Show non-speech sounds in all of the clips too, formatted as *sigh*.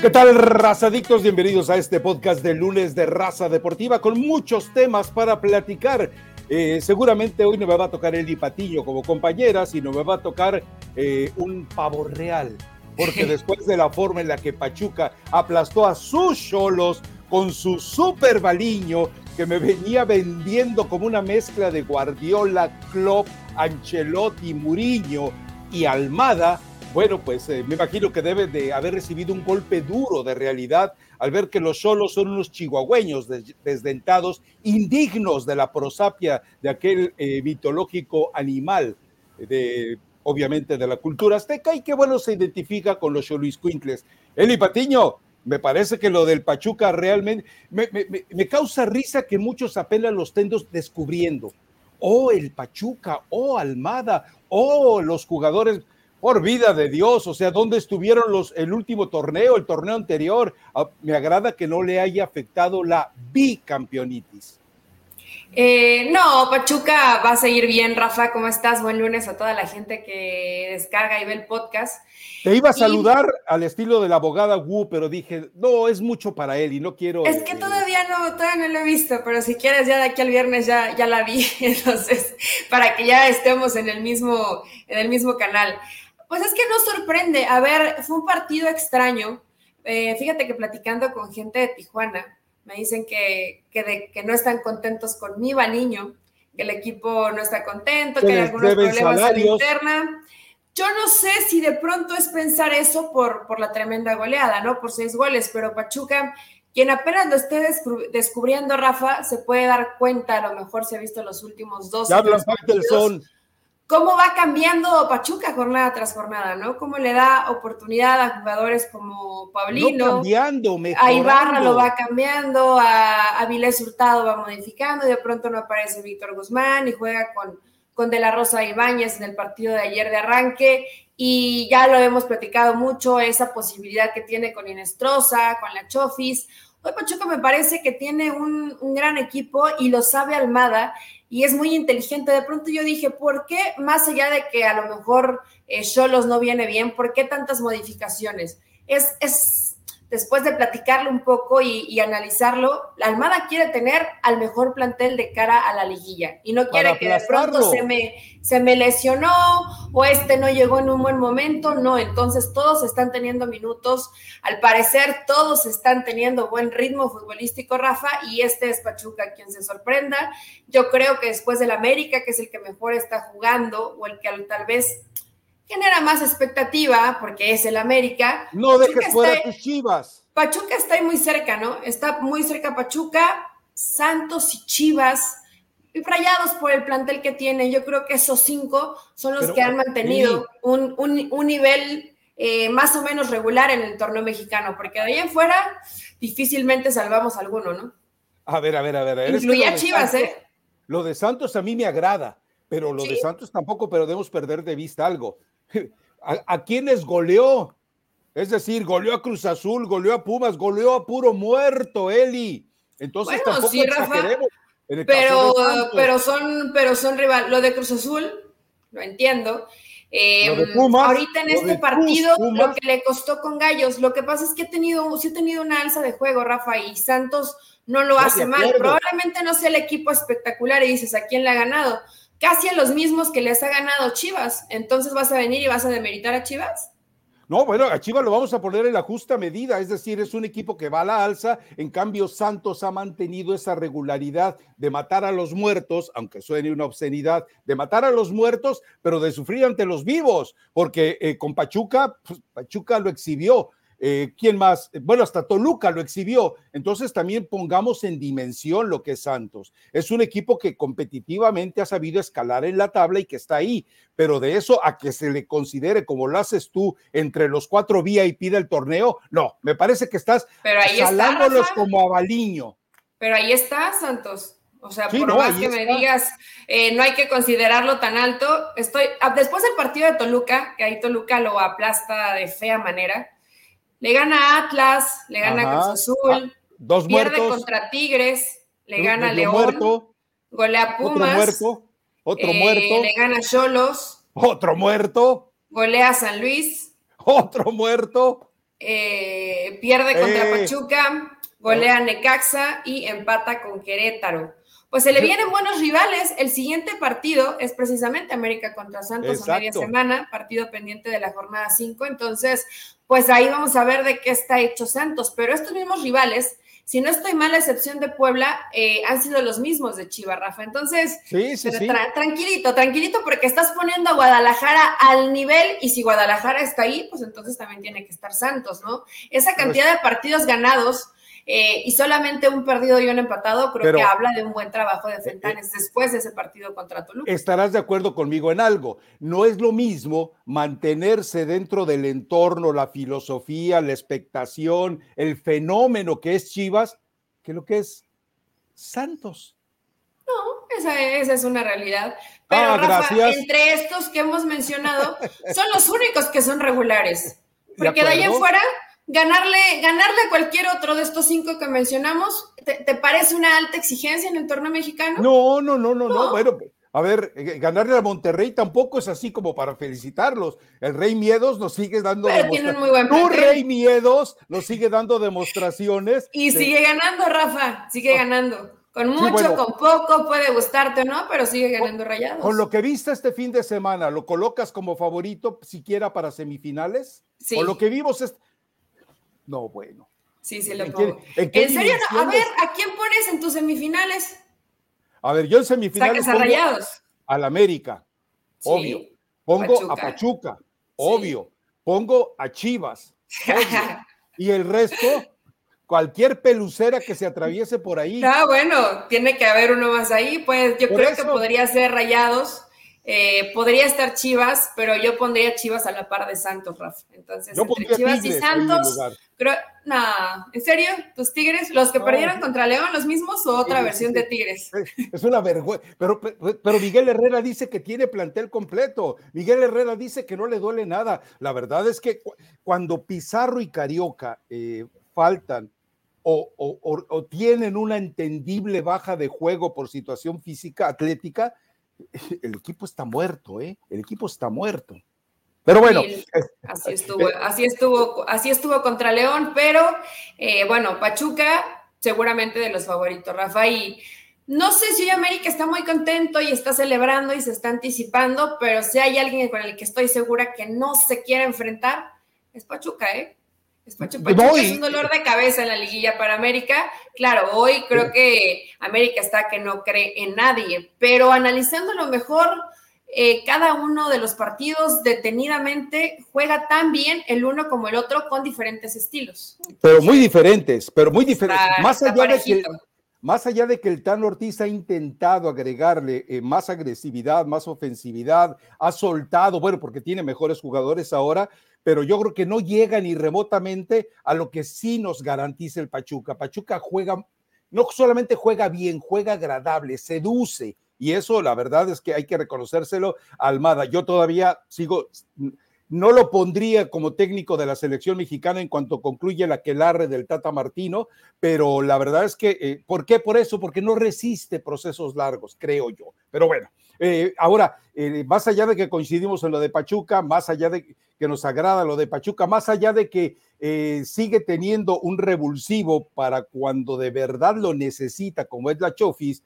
¿Qué tal, razadictos? Bienvenidos a este podcast de lunes de Raza Deportiva con muchos temas para platicar. Eh, seguramente hoy no me va a tocar el Patillo como compañera, sino me va a tocar eh, un pavo real. Porque *laughs* después de la forma en la que Pachuca aplastó a sus cholos con su super baliño que me venía vendiendo como una mezcla de Guardiola, Klopp, Ancelotti, Muriño y Almada, bueno, pues eh, me imagino que debe de haber recibido un golpe duro de realidad al ver que los solos son unos chihuahueños desdentados, indignos de la prosapia de aquel eh, mitológico animal, de, obviamente de la cultura azteca, y que bueno se identifica con los Quintles. Eli Patiño, me parece que lo del Pachuca realmente me, me causa risa que muchos apelan los tendos descubriendo. Oh, el Pachuca, oh, Almada, oh, los jugadores por vida de Dios, o sea, ¿dónde estuvieron los el último torneo, el torneo anterior? Ah, me agrada que no le haya afectado la bicampeonitis. Eh, no, Pachuca va a seguir bien, Rafa. ¿Cómo estás? Buen lunes a toda la gente que descarga y ve el podcast. Te iba a saludar al estilo de la abogada Wu, pero dije, no, es mucho para él y no quiero. Es que todavía no, todavía no lo he visto, pero si quieres, ya de aquí al viernes ya, ya la vi. *laughs* Entonces, para que ya estemos en el mismo, en el mismo canal. Pues es que no sorprende. A ver, fue un partido extraño. Eh, fíjate que platicando con gente de Tijuana, me dicen que, que, que no están contentos con mi niño, que el equipo no está contento, que hay algunos problemas en la interna. Yo no sé si de pronto es pensar eso por, por la tremenda goleada, ¿no? Por seis goles, pero Pachuca, quien apenas lo esté descubriendo, Rafa, se puede dar cuenta, a lo mejor se ha visto los últimos dos. Ya son cómo va cambiando Pachuca jornada tras jornada, ¿no? Cómo le da oportunidad a jugadores como Pablino. No cambiando, A Ibarra lo va cambiando, a Avilés Hurtado va modificando, y de pronto no aparece Víctor Guzmán y juega con, con De La Rosa Ibáñez en el partido de ayer de arranque. Y ya lo hemos platicado mucho, esa posibilidad que tiene con Inestrosa, con la Chofis. Hoy Pachuca me parece que tiene un, un gran equipo y lo sabe Almada y es muy inteligente. De pronto yo dije, ¿por qué, más allá de que a lo mejor eh, no viene bien, por qué tantas modificaciones? Es, es después de platicarlo un poco y, analizarlo, la Almada quiere tener al mejor plantel de cara a la liguilla y no quiere que de pronto se me, se me lesionó o este no llegó en un buen momento, no, entonces todos están teniendo minutos, al parecer todos están teniendo buen ritmo futbolístico, Rafa, y este es Pachuca quien se sorprenda. Yo creo que después del América, que es el que mejor está jugando o el que tal vez genera más expectativa porque es el América. No dejes fuera tus chivas. Pachuca está ahí muy cerca, ¿no? Está muy cerca Pachuca, Santos y Chivas, y rayados por el plantel que tiene. Yo creo que esos cinco son los que han mantenido un, nivel eh, más o menos regular en el torneo mexicano, porque de ahí en fuera difícilmente salvamos alguno, ¿no? A ver, a ver, a ver. Incluía Chivas, ¿eh? Lo de Santos a mí me agrada, pero lo de Santos tampoco podemos perder de vista algo. ¿A, quiénes goleó? Es decir, goleó a Cruz Azul, goleó a Pumas, goleó a puro muerto, Eli. Entonces tampoco sí, pero, pero son, pero son rival. Lo de Cruz Azul, lo entiendo. Em, ahorita en este partido, lo que le costó con Gallos, lo que pasa es que ha tenido, sí ha tenido una alza de juego, Rafa, y Santos no lo hace mal. Probablemente no sea el equipo espectacular y dices, ¿a quién le ha ganado? Casi a los mismos que les ha ganado Chivas. Entonces vas a venir y vas a demeritar a Chivas. No, bueno, a Chivas lo vamos a poner en la justa medida, es decir, es un equipo que va a la alza, en cambio Santos ha mantenido esa regularidad de matar a los muertos, aunque suene una obscenidad, de matar a los muertos, pero de sufrir ante los vivos, porque eh, con Pachuca, pues, Pachuca lo exhibió, eh, ¿Quién más? Bueno, hasta Toluca lo exhibió. Entonces también pongamos en dimensión lo que es Santos. Es un equipo que competitivamente ha sabido escalar en la tabla y que está ahí. Pero de eso a que se le considere como lo haces tú entre los cuatro VIP del torneo, no, me parece que estás Pero ahí como a Baliño. Pero ahí está, Santos. O sea, por más que me digas, eh, no hay que considerarlo tan alto. Estoy, ah, después del partido de Toluca, que ahí Toluca lo aplasta de fea manera, le gana a Atlas, le gana Cruz Azul, ah, dos pierde contra Tigres, le gana León, muerto, golea Pumas, otro muerto, otro eh, muerto, le gana Cholos, otro muerto, golea San Luis, otro muerto, eh, pierde contra eh. Pachuca, golea Necaxa y empata con Querétaro. Pues se le vienen buenos rivales. El siguiente partido es precisamente América contra Santos a media semana, partido pendiente de la jornada 5. Entonces, pues ahí vamos a ver de qué está hecho Santos. Pero estos mismos rivales si no estoy mal, la excepción de Puebla, eh, han sido los mismos de Chivas, Rafa. Entonces, tranquilito, tranquilito, porque estás poniendo a Guadalajara al nivel y si Guadalajara está ahí, pues entonces también tiene que estar Santos, ¿no? Esa cantidad de partidos ganados eh, y solamente un perdido y un empatado, creo que habla de un buen trabajo de Fentanes eh, después de ese partido contra Toluca. Estarás de acuerdo conmigo en algo. No es lo mismo mantenerse dentro del entorno, la filosofía, la expectación, el fenómeno que es Chivas, que lo que es Santos. No, esa, es una realidad. Pero ah, Rafa, entre estos que hemos mencionado, son los únicos que son regulares. *laughs* Porque de, de ahí en fuera ganarle, ganarle a cualquier otro de estos cinco que mencionamos, ¿te, parece una alta exigencia en el torneo mexicano? No, no, no, no, no. Bueno, a ver, eh, ganarle a Monterrey tampoco es así como para felicitarlos. El Rey Miedos nos sigue dando demostraciones. Tu Rey Miedos nos sigue dando demostraciones. Y sigue ganando, Rafa, sigue ah, ganando. Con mucho, con poco, puede gustarte o no, pero sigue ganando rayados. Con lo que viste este fin de semana, ¿lo colocas como favorito siquiera para semifinales? Sí. O lo que vimos es no, bueno. Sí, sí, lo pongo. ¿En, serio? a ver, ¿a quién pones en tus semifinales? A ver, yo en semifinales. Sacas a Rayados. Al América, obvio. Pongo a Pachuca, obvio. Pongo a Chivas, *laughs* obvio. y el resto, cualquier pelucera que se atraviese por ahí. Ah, bueno, tiene que haber uno más ahí. Pues yo creo que podría ser Rayados eh, podría estar Chivas, pero yo pondría Chivas a la par de Santos, Rafa. Entonces, entre Chivas y Santos, creo, nada, ¿en serio? ¿Tus Tigres? ¿Los que perdieron contra León, los mismos o otra versión de Tigres? *laughs* Es una vergüenza, pero, pero Miguel Herrera dice que tiene plantel completo. Miguel Herrera dice que no le duele nada. La verdad es que cuando Pizarro y Carioca eh, faltan o, o tienen una entendible baja de juego por situación física, atlética, *laughs* el equipo está muerto, ¿eh? El equipo está muerto. Pero bueno. así estuvo, así estuvo, así estuvo contra León, pero eh, bueno, Pachuca seguramente de los favoritos, Rafa. Y no sé si América está muy contento y está celebrando y se está anticipando, pero si hay alguien con el que estoy segura que no se quiere enfrentar, es Pachuca, ¿eh? Es un dolor de cabeza en la liguilla para América. Claro, hoy creo que América está que no cree en nadie, pero analizando lo mejor, eh, cada uno de los partidos detenidamente juega tan bien el uno como el otro con diferentes estilos. Pero muy diferentes, pero muy diferentes. más, allá de que, más allá de que el Tan Ortiz ha intentado agregarle eh, más agresividad, más ofensividad, ha soltado, bueno, porque tiene mejores jugadores ahora, pero yo creo que no llega ni remotamente a lo que sí nos garantiza el Pachuca. Pachuca juega, no solamente juega bien, juega agradable, seduce. Y eso, la verdad es que hay que reconocérselo Almada. Yo todavía sigo, no lo pondría como técnico de la selección mexicana en cuanto concluye la quelarre del Tata Martino, pero la verdad es que, eh, ¿por qué por eso? Porque no resiste procesos largos, creo yo. Pero bueno, eh, ahora, eh, más allá de que coincidimos en lo de Pachuca, más allá de que nos agrada lo de Pachuca, más allá de que eh, sigue teniendo un revulsivo para cuando de verdad lo necesita, como es la Chofis,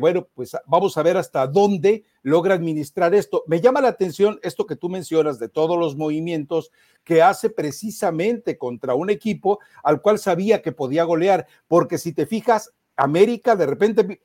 bueno, pues vamos a ver hasta dónde logra administrar esto. Me llama la atención esto que tú mencionas de todos los movimientos que hace precisamente contra un equipo al cual sabía que podía golear, porque si te fijas, América de repente,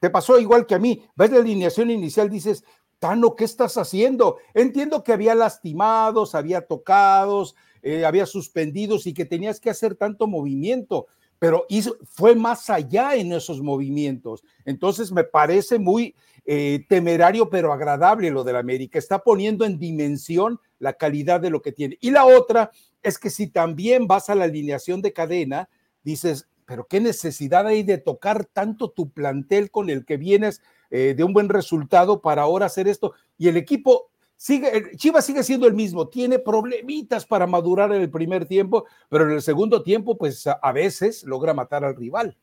te pasó igual que a mí. Ves la alineación inicial, dices, Tano, ¿qué estás haciendo? Entiendo que había lastimados, había tocados, eh, había suspendidos y que tenías que hacer tanto movimiento, pero fue más allá en esos movimientos. Entonces me parece muy eh, temerario, pero agradable lo del América. Está poniendo en dimensión la calidad de lo que tiene. Y la otra es que si también vas a la alineación de cadena, dices, pero qué necesidad hay de tocar tanto tu plantel con el que vienes eh, de un buen resultado para ahora hacer esto. Y el equipo sigue, Chivas sigue siendo el mismo, tiene problemitas para madurar en el primer tiempo, pero en el segundo tiempo, pues a, veces logra matar al rival.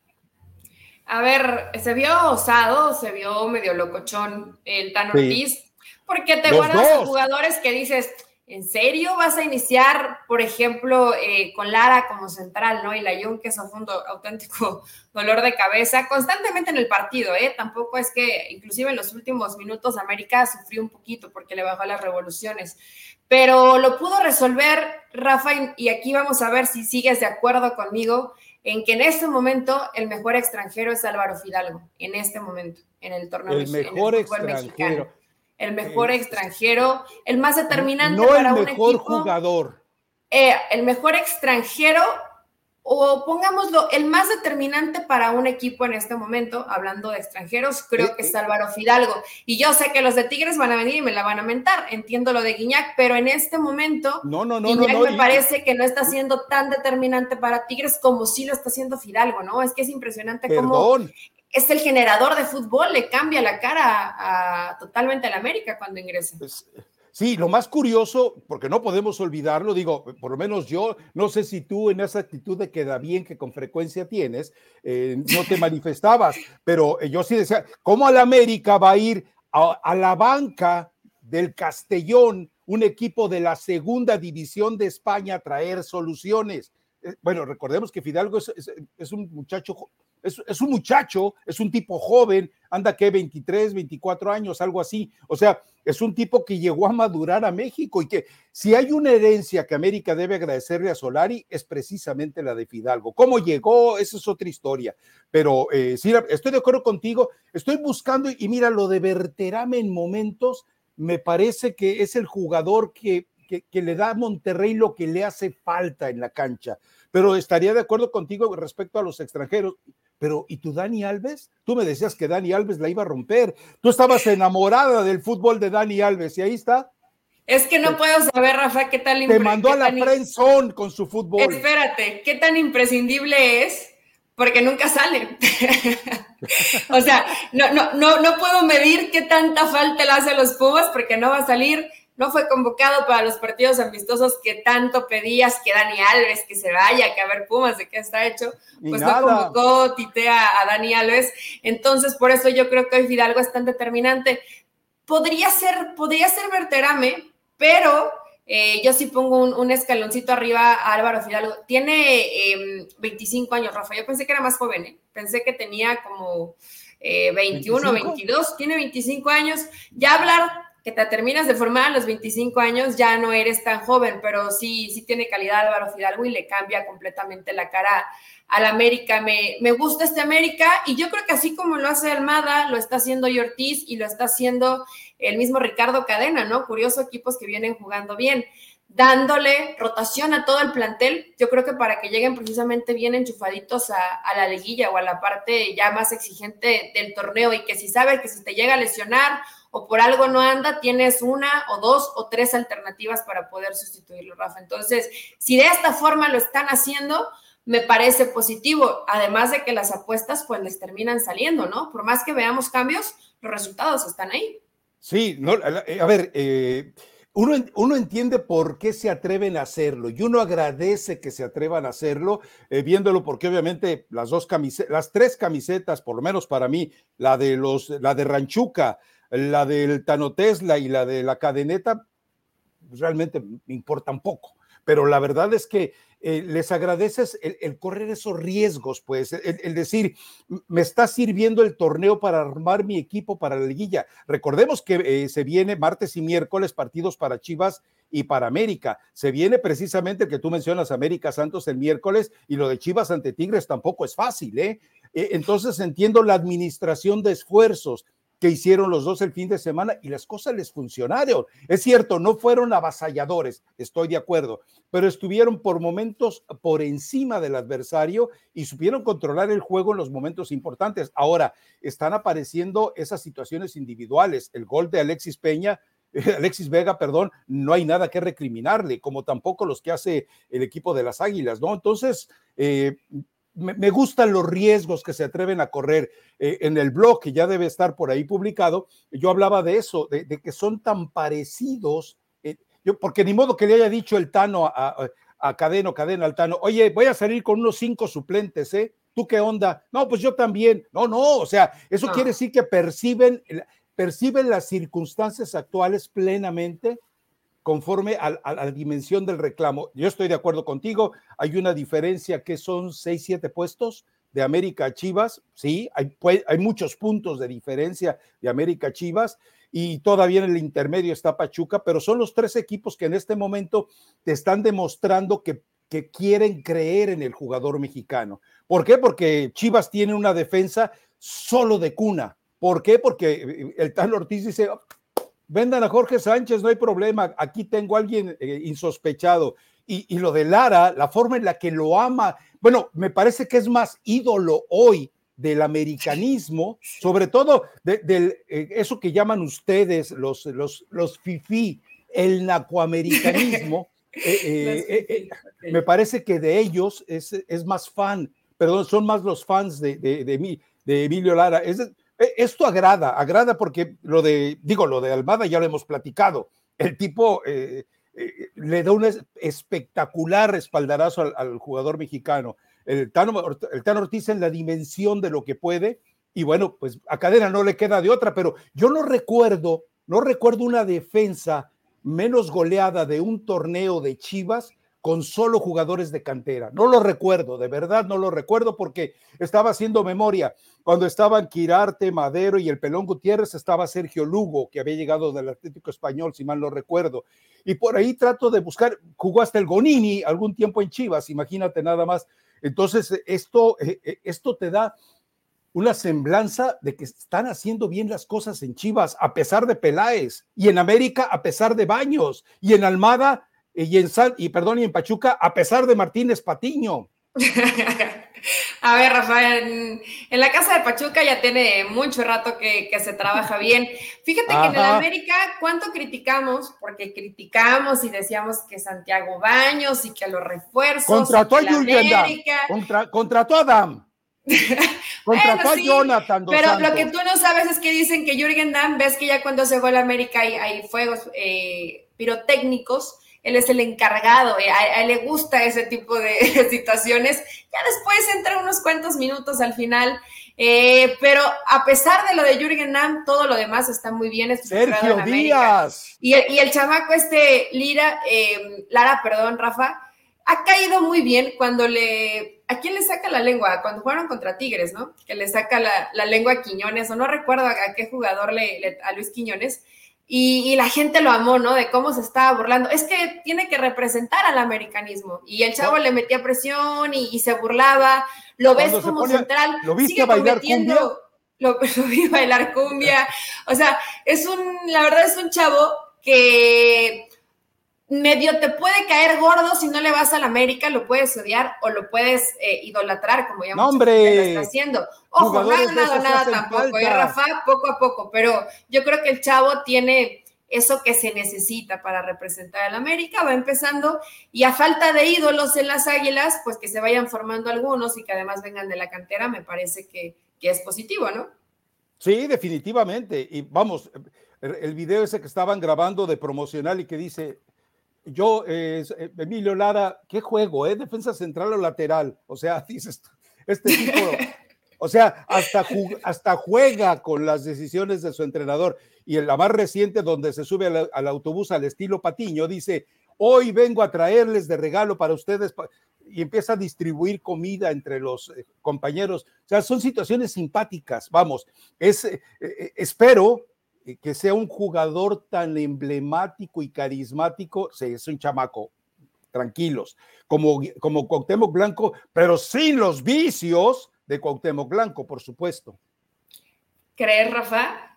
A ver, se vio osado, se vio medio locochón el Tan Ortiz, porque te guardas a jugadores que dices, ¿En serio vas a iniciar, por ejemplo, eh, con Lara como central, ¿no? Y la Jung, que es un auténtico *laughs* dolor de cabeza, constantemente en el partido, ¿eh? Tampoco es que, inclusive en los últimos minutos, América sufrió un poquito porque le bajó las revoluciones. Pero lo pudo resolver Rafa, y aquí vamos a ver si sigues de acuerdo conmigo en que en este momento el mejor extranjero es Álvaro Fidalgo, en este momento, en el torneo. El mejor extranjero el mejor extranjero, el más determinante no para el mejor jugador. Eh, el mejor extranjero, o pongámoslo, el más determinante para un equipo en este momento, hablando de extranjeros, creo eh, que es eh. Álvaro Fidalgo. Y yo sé que los de Tigres van a venir y me la van a mentar, entiendo lo de Guiñac, pero en este momento, no, no, no, Guiñac me parece que no está siendo tan determinante para Tigres como sí lo está haciendo Fidalgo, ¿no? Es que es impresionante cómo es el generador de fútbol, le cambia la cara a, totalmente a la América cuando ingresa. Sí, lo más curioso, porque no podemos olvidarlo, digo, por lo menos yo, no sé si tú en esa actitud de queda bien que con frecuencia tienes, eh, no te manifestabas, *laughs* pero eh, yo sí decía, ¿cómo a la América va a ir a, la banca del Castellón, un equipo de la segunda división de España, a traer soluciones? Eh, bueno, recordemos que Fidalgo es un muchacho es, un muchacho, es un tipo joven, anda que 23, 24 años, algo así. O sea, es un tipo que llegó a madurar a México y que si hay una herencia que América debe agradecerle a Solari es precisamente la de Fidalgo. ¿Cómo llegó? Esa es otra historia. Pero eh, sí, estoy de acuerdo contigo. Estoy buscando y mira, lo de Berterame en momentos me parece que es el jugador que, que le da a Monterrey lo que le hace falta en la cancha. Pero estaría de acuerdo contigo respecto a los extranjeros. Pero, ¿y tú, Dani Alves? Tú me decías que Dani Alves la iba a romper. Tú estabas enamorada del fútbol de Dani Alves y ahí está. Es que no puedo saber, Rafa, qué tal. Te mandó a la prensón con su fútbol. Espérate, ¿qué tan imprescindible es? Porque nunca sale. *laughs* o sea, no, no, no, no puedo medir qué tanta falta le hace a los Pumas porque no va a salir no fue convocado para los partidos amistosos que tanto pedías que Dani Alves que se vaya, que a ver Pumas de qué está hecho, pues no convocó Titea a Dani Alves. Entonces, por eso yo creo que hoy Fidalgo es tan determinante. Podría ser, podría ser Verterame, pero eh, yo sí pongo un, escaloncito arriba a Álvaro Fidalgo. Tiene 25 em, años, Rafa. Yo pensé que era más joven, ¿eh? pensé que tenía como 21, eh, 22, tiene 25 años. Ya hablar que te terminas de formar a los 25 años, ya no eres tan joven, pero sí, sí tiene calidad Álvaro Fidalgo y le cambia completamente la cara al América. Me, me gusta este América y yo creo que así como lo hace Almada, lo está haciendo Ortiz y lo está haciendo el mismo Ricardo Cadena, ¿no? Curioso equipos que vienen jugando bien dándole rotación a todo el plantel, yo creo que para que lleguen precisamente bien enchufaditos a, a, la liguilla o a la parte ya más exigente del torneo y que si sabe que si te llega a lesionar o por algo no anda, tienes una o dos o tres alternativas para poder sustituirlo, Rafa. Entonces, si de esta forma lo están haciendo, me parece positivo, además de que las apuestas pues les terminan saliendo, ¿no? Por más que veamos cambios, los resultados están ahí. Sí, no, a ver, eh, uno, uno, entiende por qué se atreven a hacerlo y uno agradece que se atrevan a hacerlo, eh, viéndolo porque obviamente las dos camisetas, las tres camisetas, por lo menos para mí, la de los, la de Ranchuca, la del Tano Tesla y la de la cadeneta, realmente me importan poco. Pero la verdad es que eh, les agradeces el, correr esos riesgos, pues, el, decir, me está sirviendo el torneo para armar mi equipo para la liguilla. Recordemos que eh, se viene martes y miércoles partidos para Chivas y para América. Se viene precisamente el que tú mencionas, América Santos el miércoles, y lo de Chivas ante Tigres tampoco es fácil, ¿eh? eh entonces entiendo la administración de esfuerzos, que hicieron los dos el fin de semana y las cosas les funcionaron. Es cierto, no fueron avasalladores, estoy de acuerdo, pero estuvieron por momentos por encima del adversario y supieron controlar el juego en los momentos importantes. Ahora, están apareciendo esas situaciones individuales. El gol de Alexis Peña Alexis Vega, perdón, no hay nada que recriminarle, como tampoco los que hace el equipo de las Águilas, ¿no? Entonces, eh, me, gustan los riesgos que se atreven a correr. Eh, en el blog, que ya debe estar por ahí publicado, yo hablaba de eso, de, que son tan parecidos, eh, yo, porque ni modo que le haya dicho el Tano a, a, Cadeno, Cadena al Tano, oye, voy a salir con unos cinco suplentes, ¿eh? ¿Tú qué onda? No, pues yo también. No, no, o sea, eso quiere decir que perciben, perciben las circunstancias actuales plenamente conforme a, la dimensión del reclamo. Yo estoy de acuerdo contigo, hay una diferencia que son seis, siete puestos de América Chivas, sí, hay, muchos puntos de diferencia de América Chivas y todavía en el intermedio está Pachuca, pero son los tres equipos que en este momento te están demostrando que, que quieren creer en el jugador mexicano. ¿Por qué? Porque Chivas tiene una defensa solo de cuna. ¿Por qué? Porque el tal Ortiz dice, vendan a Jorge Sánchez, no hay problema, aquí tengo a alguien eh, insospechado. Y, lo de Lara, la forma en la que lo ama, bueno, me parece que es más ídolo hoy del americanismo, sobre todo de, eh, eso que llaman ustedes los, los, los FIFI, el nacoamericanismo. *laughs* Eh, me parece que de ellos es, es, más fan, perdón, son más los fans de, de, de Emilio Lara. Es, eh, esto agrada, agrada porque lo de, digo, lo de Almada ya lo hemos platicado. El tipo eh, eh, le da un espectacular espaldarazo al, jugador mexicano. El Tano, el Ortiz en la dimensión de lo que puede, y bueno, pues a Cadena no le queda de otra, pero yo no recuerdo, no recuerdo una defensa menos goleada de un torneo de Chivas con solo jugadores de cantera. No lo recuerdo, de verdad no lo recuerdo porque estaba haciendo memoria. Cuando estaban Quirarte, Madero y el Pelón Gutiérrez, estaba Sergio Lugo, que había llegado del Atlético Español, si mal no recuerdo. Y por ahí trato de buscar, jugó hasta el Gonini algún tiempo en Chivas, imagínate nada más. Entonces, esto, eh, eh, esto te da una semblanza de que están haciendo bien las cosas en Chivas, a pesar de Peláez, y en América, a pesar de Baños, y en Almada, y en y perdón, y en Pachuca, a pesar de Martínez Patiño. *laughs* a ver, Rafael, en, la casa de Pachuca ya tiene mucho rato que, se trabaja bien. Fíjate que en el América, ¿cuánto criticamos? Porque criticamos y decíamos que Santiago Baños y que los refuerzos. Contrató a Contra, contrató a Adam. *laughs* Contrató a Jonathan. pero lo que tú no sabes es que dicen que Jürgen Damm, ves que ya cuando se fue al América hay, hay fuegos eh, pirotécnicos él es el encargado, eh, a, él le gusta ese tipo *laughs* de, situaciones. Ya después entra unos cuantos minutos al final, eh, pero a pesar de lo de Jürgen Damm, todo lo demás está muy bien Sergio Díaz. Y el, y el, chamaco este, Lira, eh, Lara, perdón, Rafa, ha caído muy bien cuando le... ¿A quién le saca la lengua? Cuando jugaron contra Tigres, ¿no? Que le saca la, lengua a Quiñones, o no recuerdo a, qué jugador le, a Luis Quiñones, y, la gente lo amó, ¿no? De cómo se estaba burlando. Es que tiene que representar al americanismo. Y el chavo le metía presión y, se burlaba. Lo ves como central. ¿Lo viste bailar cumbia? Lo, *laughs* lo, vi bailar cumbia. O sea, es un, la verdad es un chavo que medio te puede caer gordo si no le vas a la América, lo puedes odiar o lo puedes eh, idolatrar, como ya no, hombre, lo está haciendo. Ojo, no ha ganado nada tampoco, ¿eh, Rafa? Poco a poco, pero yo creo que el chavo tiene eso que se necesita para representar a la América, va empezando y a falta de ídolos en las Águilas, pues que se vayan formando algunos y que además vengan de la cantera, me parece que, que es positivo, ¿no? Sí, definitivamente. Y vamos, el video ese que estaban grabando de promocional y que dice, yo, eh, Emilio Lara, qué juego, ¿eh? Defensa central o lateral. O sea, *laughs* dices, este tipo, o sea, hasta, hasta juega con las decisiones de su entrenador. Y en la más reciente, donde se sube al, autobús al estilo Patiño, dice, hoy vengo a traerles de regalo para ustedes. Y empieza a distribuir comida entre los eh, compañeros. O sea, son situaciones simpáticas. Vamos, es, eh, espero que sea un jugador tan emblemático y carismático, sí, es un chamaco, tranquilos, como, como Cuauhtémoc Blanco, pero sin los vicios de Cuauhtémoc Blanco, por supuesto. ¿Crees, Rafa?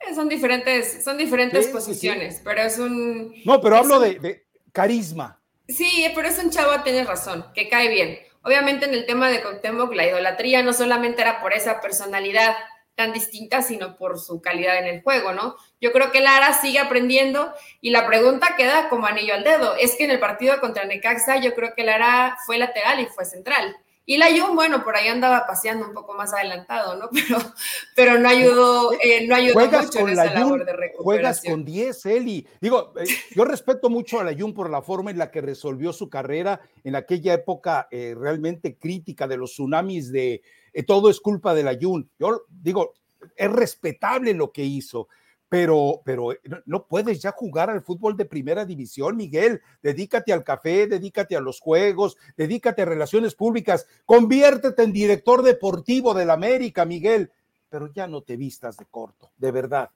Eh, son diferentes, son diferentes posiciones, pero es un... No, pero hablo de, carisma. Sí, pero es un chavo, tienes razón, que cae bien. Obviamente en el tema de Cuauhtémoc, la idolatría no solamente era por esa personalidad, tan distinta, sino por su calidad en el juego, ¿no? Yo creo que Lara sigue aprendiendo y la pregunta queda como anillo al dedo. Es que en el partido contra Necaxa yo creo que Lara fue lateral y fue central. Y la Jun, bueno, por ahí andaba paseando un poco más adelantado, ¿no? *laughs* Pero, pero no ayudó, eh, no ayudó mucho en esa labor de recuperación. Juegas con 10, Eli. Digo, eh, yo respeto mucho a la Jun por la forma en la que resolvió su carrera en aquella época eh, realmente crítica de los tsunamis de todo es culpa de la. Yo digo, es respetable lo que hizo, pero, pero no puedes ya jugar al fútbol de primera división, Miguel. Dedícate al café, dedícate a los juegos, dedícate a relaciones públicas, conviértete en director deportivo del América, Miguel, pero ya no te vistas de corto, de verdad.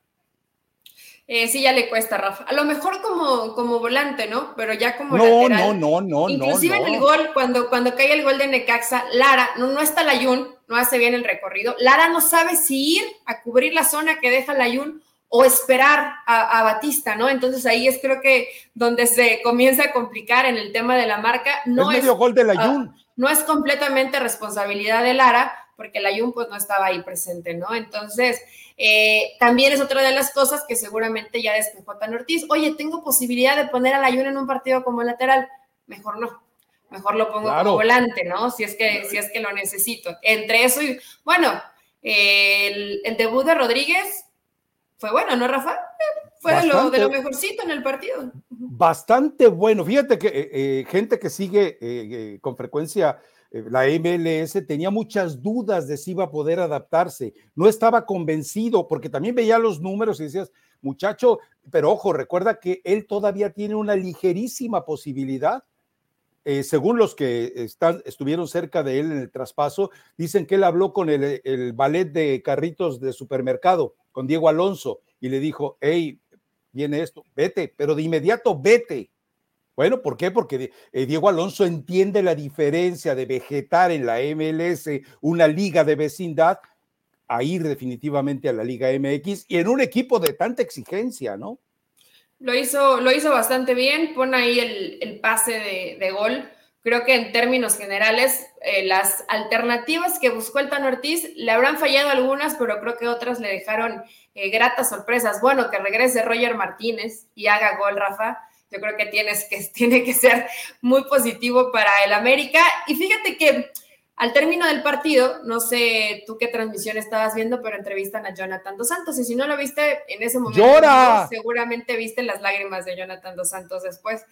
Eh, sí, ya le cuesta, Rafa. A lo mejor como, como volante, ¿no? Pero ya como no, lateral. No, no, no, Inclusive en el gol, cuando, cuando cae el gol de Necaxa, Lara, no, no está Layun, no hace bien el recorrido. Lara no sabe si ir a cubrir la zona que deja Layun o esperar a, Batista, ¿no? Entonces ahí es creo que donde se comienza a complicar en el tema de la marca. No es, medio gol de la uh, no es completamente responsabilidad de Lara, porque la Jun pues no estaba ahí presente, ¿no? Entonces, eh, también es otra de las cosas que seguramente ya despejó Tan Ortiz. Oye, tengo posibilidad de poner a la Jun en un partido como lateral. Mejor no. Mejor lo pongo como volante, ¿no? Si es que, si es que lo necesito. Entre eso y, bueno, el, el debut de Rodríguez fue bueno, ¿no, Rafa? Fue de, lo, de, lo, mejorcito en el partido. Bastante bueno. Fíjate que eh, eh, gente que sigue con frecuencia la MLS tenía muchas dudas de si iba a poder adaptarse. No estaba convencido porque también veía los números y decías, muchacho, pero ojo, recuerda que él todavía tiene una ligerísima posibilidad. según los que estuvieron cerca de él en el traspaso, dicen que él habló con el, el ballet de carritos de supermercado con Diego Alonso y le dijo, hey, viene esto, vete, pero de inmediato vete. Bueno, ¿por qué? Porque eh, Diego Alonso entiende la diferencia de vegetar en la MLS, una liga de vecindad, a ir definitivamente a la Liga MX y en un equipo de tanta exigencia, ¿no? Lo hizo, lo hizo bastante bien, pone ahí el, pase de, gol. Creo que en términos generales, eh, las alternativas que buscó el Tano Ortiz le habrán fallado algunas, pero creo que otras le dejaron eh, gratas sorpresas. Bueno, que regrese Roger Martínez y haga gol, Rafa. Yo creo que, tienes que *laughs* tiene que ser muy positivo para el América. Y fíjate que al término del partido, no sé tú qué transmisión estabas viendo, pero entrevistan a Jonathan Dos Santos. Y si no lo viste en ese momento, seguramente viste las lágrimas de Jonathan Dos Santos después.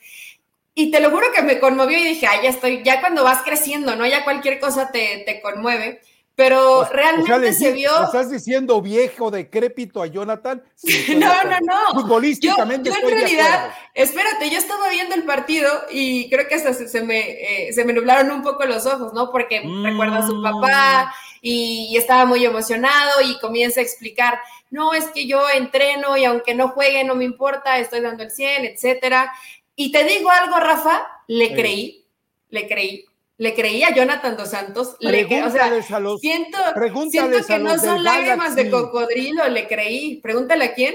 Y te lo juro que me conmovió y dije, ay, ya estoy, ya cuando vas creciendo, ¿no? Ya cualquier cosa te, te conmueve. Pero realmente se vio. ¿Estás diciendo viejo, decrépito a Jonathan? *laughs* no, no, no. Futbolísticamente. Yo, en realidad, espérate, yo estaba viendo el partido y creo que hasta se, me, eh, se me nublaron un poco los ojos, ¿no? Porque recuerda a su mm. papá y, y, estaba muy emocionado y comienza a explicar, no, es que yo entreno y aunque no juegue, no me importa, estoy dando el 100, etcétera. Y te digo algo, Rafa, le creí, le creí, le creí a Jonathan Dos Santos. Le, o sea, siento, siento que no son lágrimas de cocodrilo, le creí. Pregúntale a quién.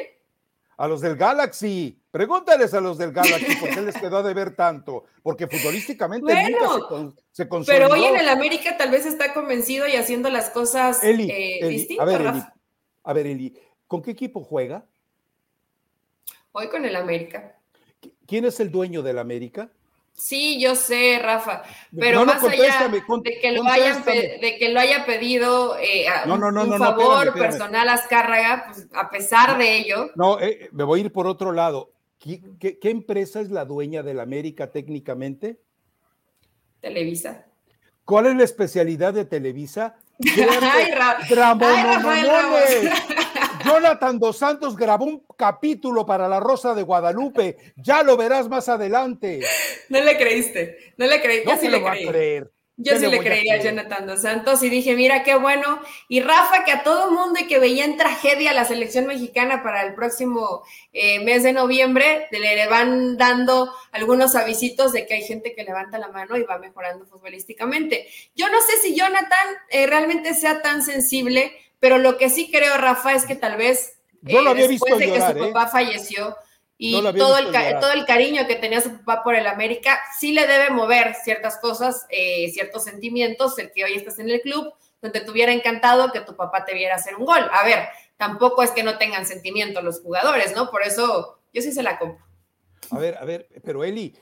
A los del Galaxy. Pregúntales a los del Galaxy por qué les quedó de ver tanto. Porque futbolísticamente nunca se, consolidó. Pero hoy en el América tal vez está convencido y haciendo las cosas eh, distintas. A ver, Eli, a ver, Eli, ¿con qué equipo juega? Hoy con el América. ¿Quién es el dueño del América? Sí, yo sé, Rafa, pero más allá de que, lo de que lo haya pedido eh, un favor personal a Azcárraga, pues, a pesar de ello. No, eh, me voy a ir por otro lado. ¿Qué, empresa es la dueña del América técnicamente? Televisa. ¿Cuál es la especialidad de Televisa? *laughs* Ay, Jonathan Dos Santos grabó un capítulo para La Rosa de Guadalupe. Ya lo verás más adelante. No le creíste, no le creí. No sí le creí. creer. Yo sí le creía a Jonathan Dos Santos y dije, mira qué bueno. Y Rafa, que a todo mundo y que veía en tragedia la selección mexicana para el próximo eh, mes de noviembre, le van dando algunos avisitos de que hay gente que levanta la mano y va mejorando futbolísticamente. Yo no sé si Jonathan eh, realmente sea tan sensible pero lo que sí creo, Rafa, es que tal vez Yo lo eh, después de que su ¿eh? papá falleció y todo, el, todo el cariño que tenía su papá por el América, sí le debe mover ciertas cosas, eh, ciertos sentimientos, el que hoy estás en el club, donde te hubiera encantado que tu papá te viera hacer un gol. A ver, tampoco es que no tengan sentimiento los jugadores, ¿no? Por eso yo sí se la compro. A ver, a ver, pero Eli,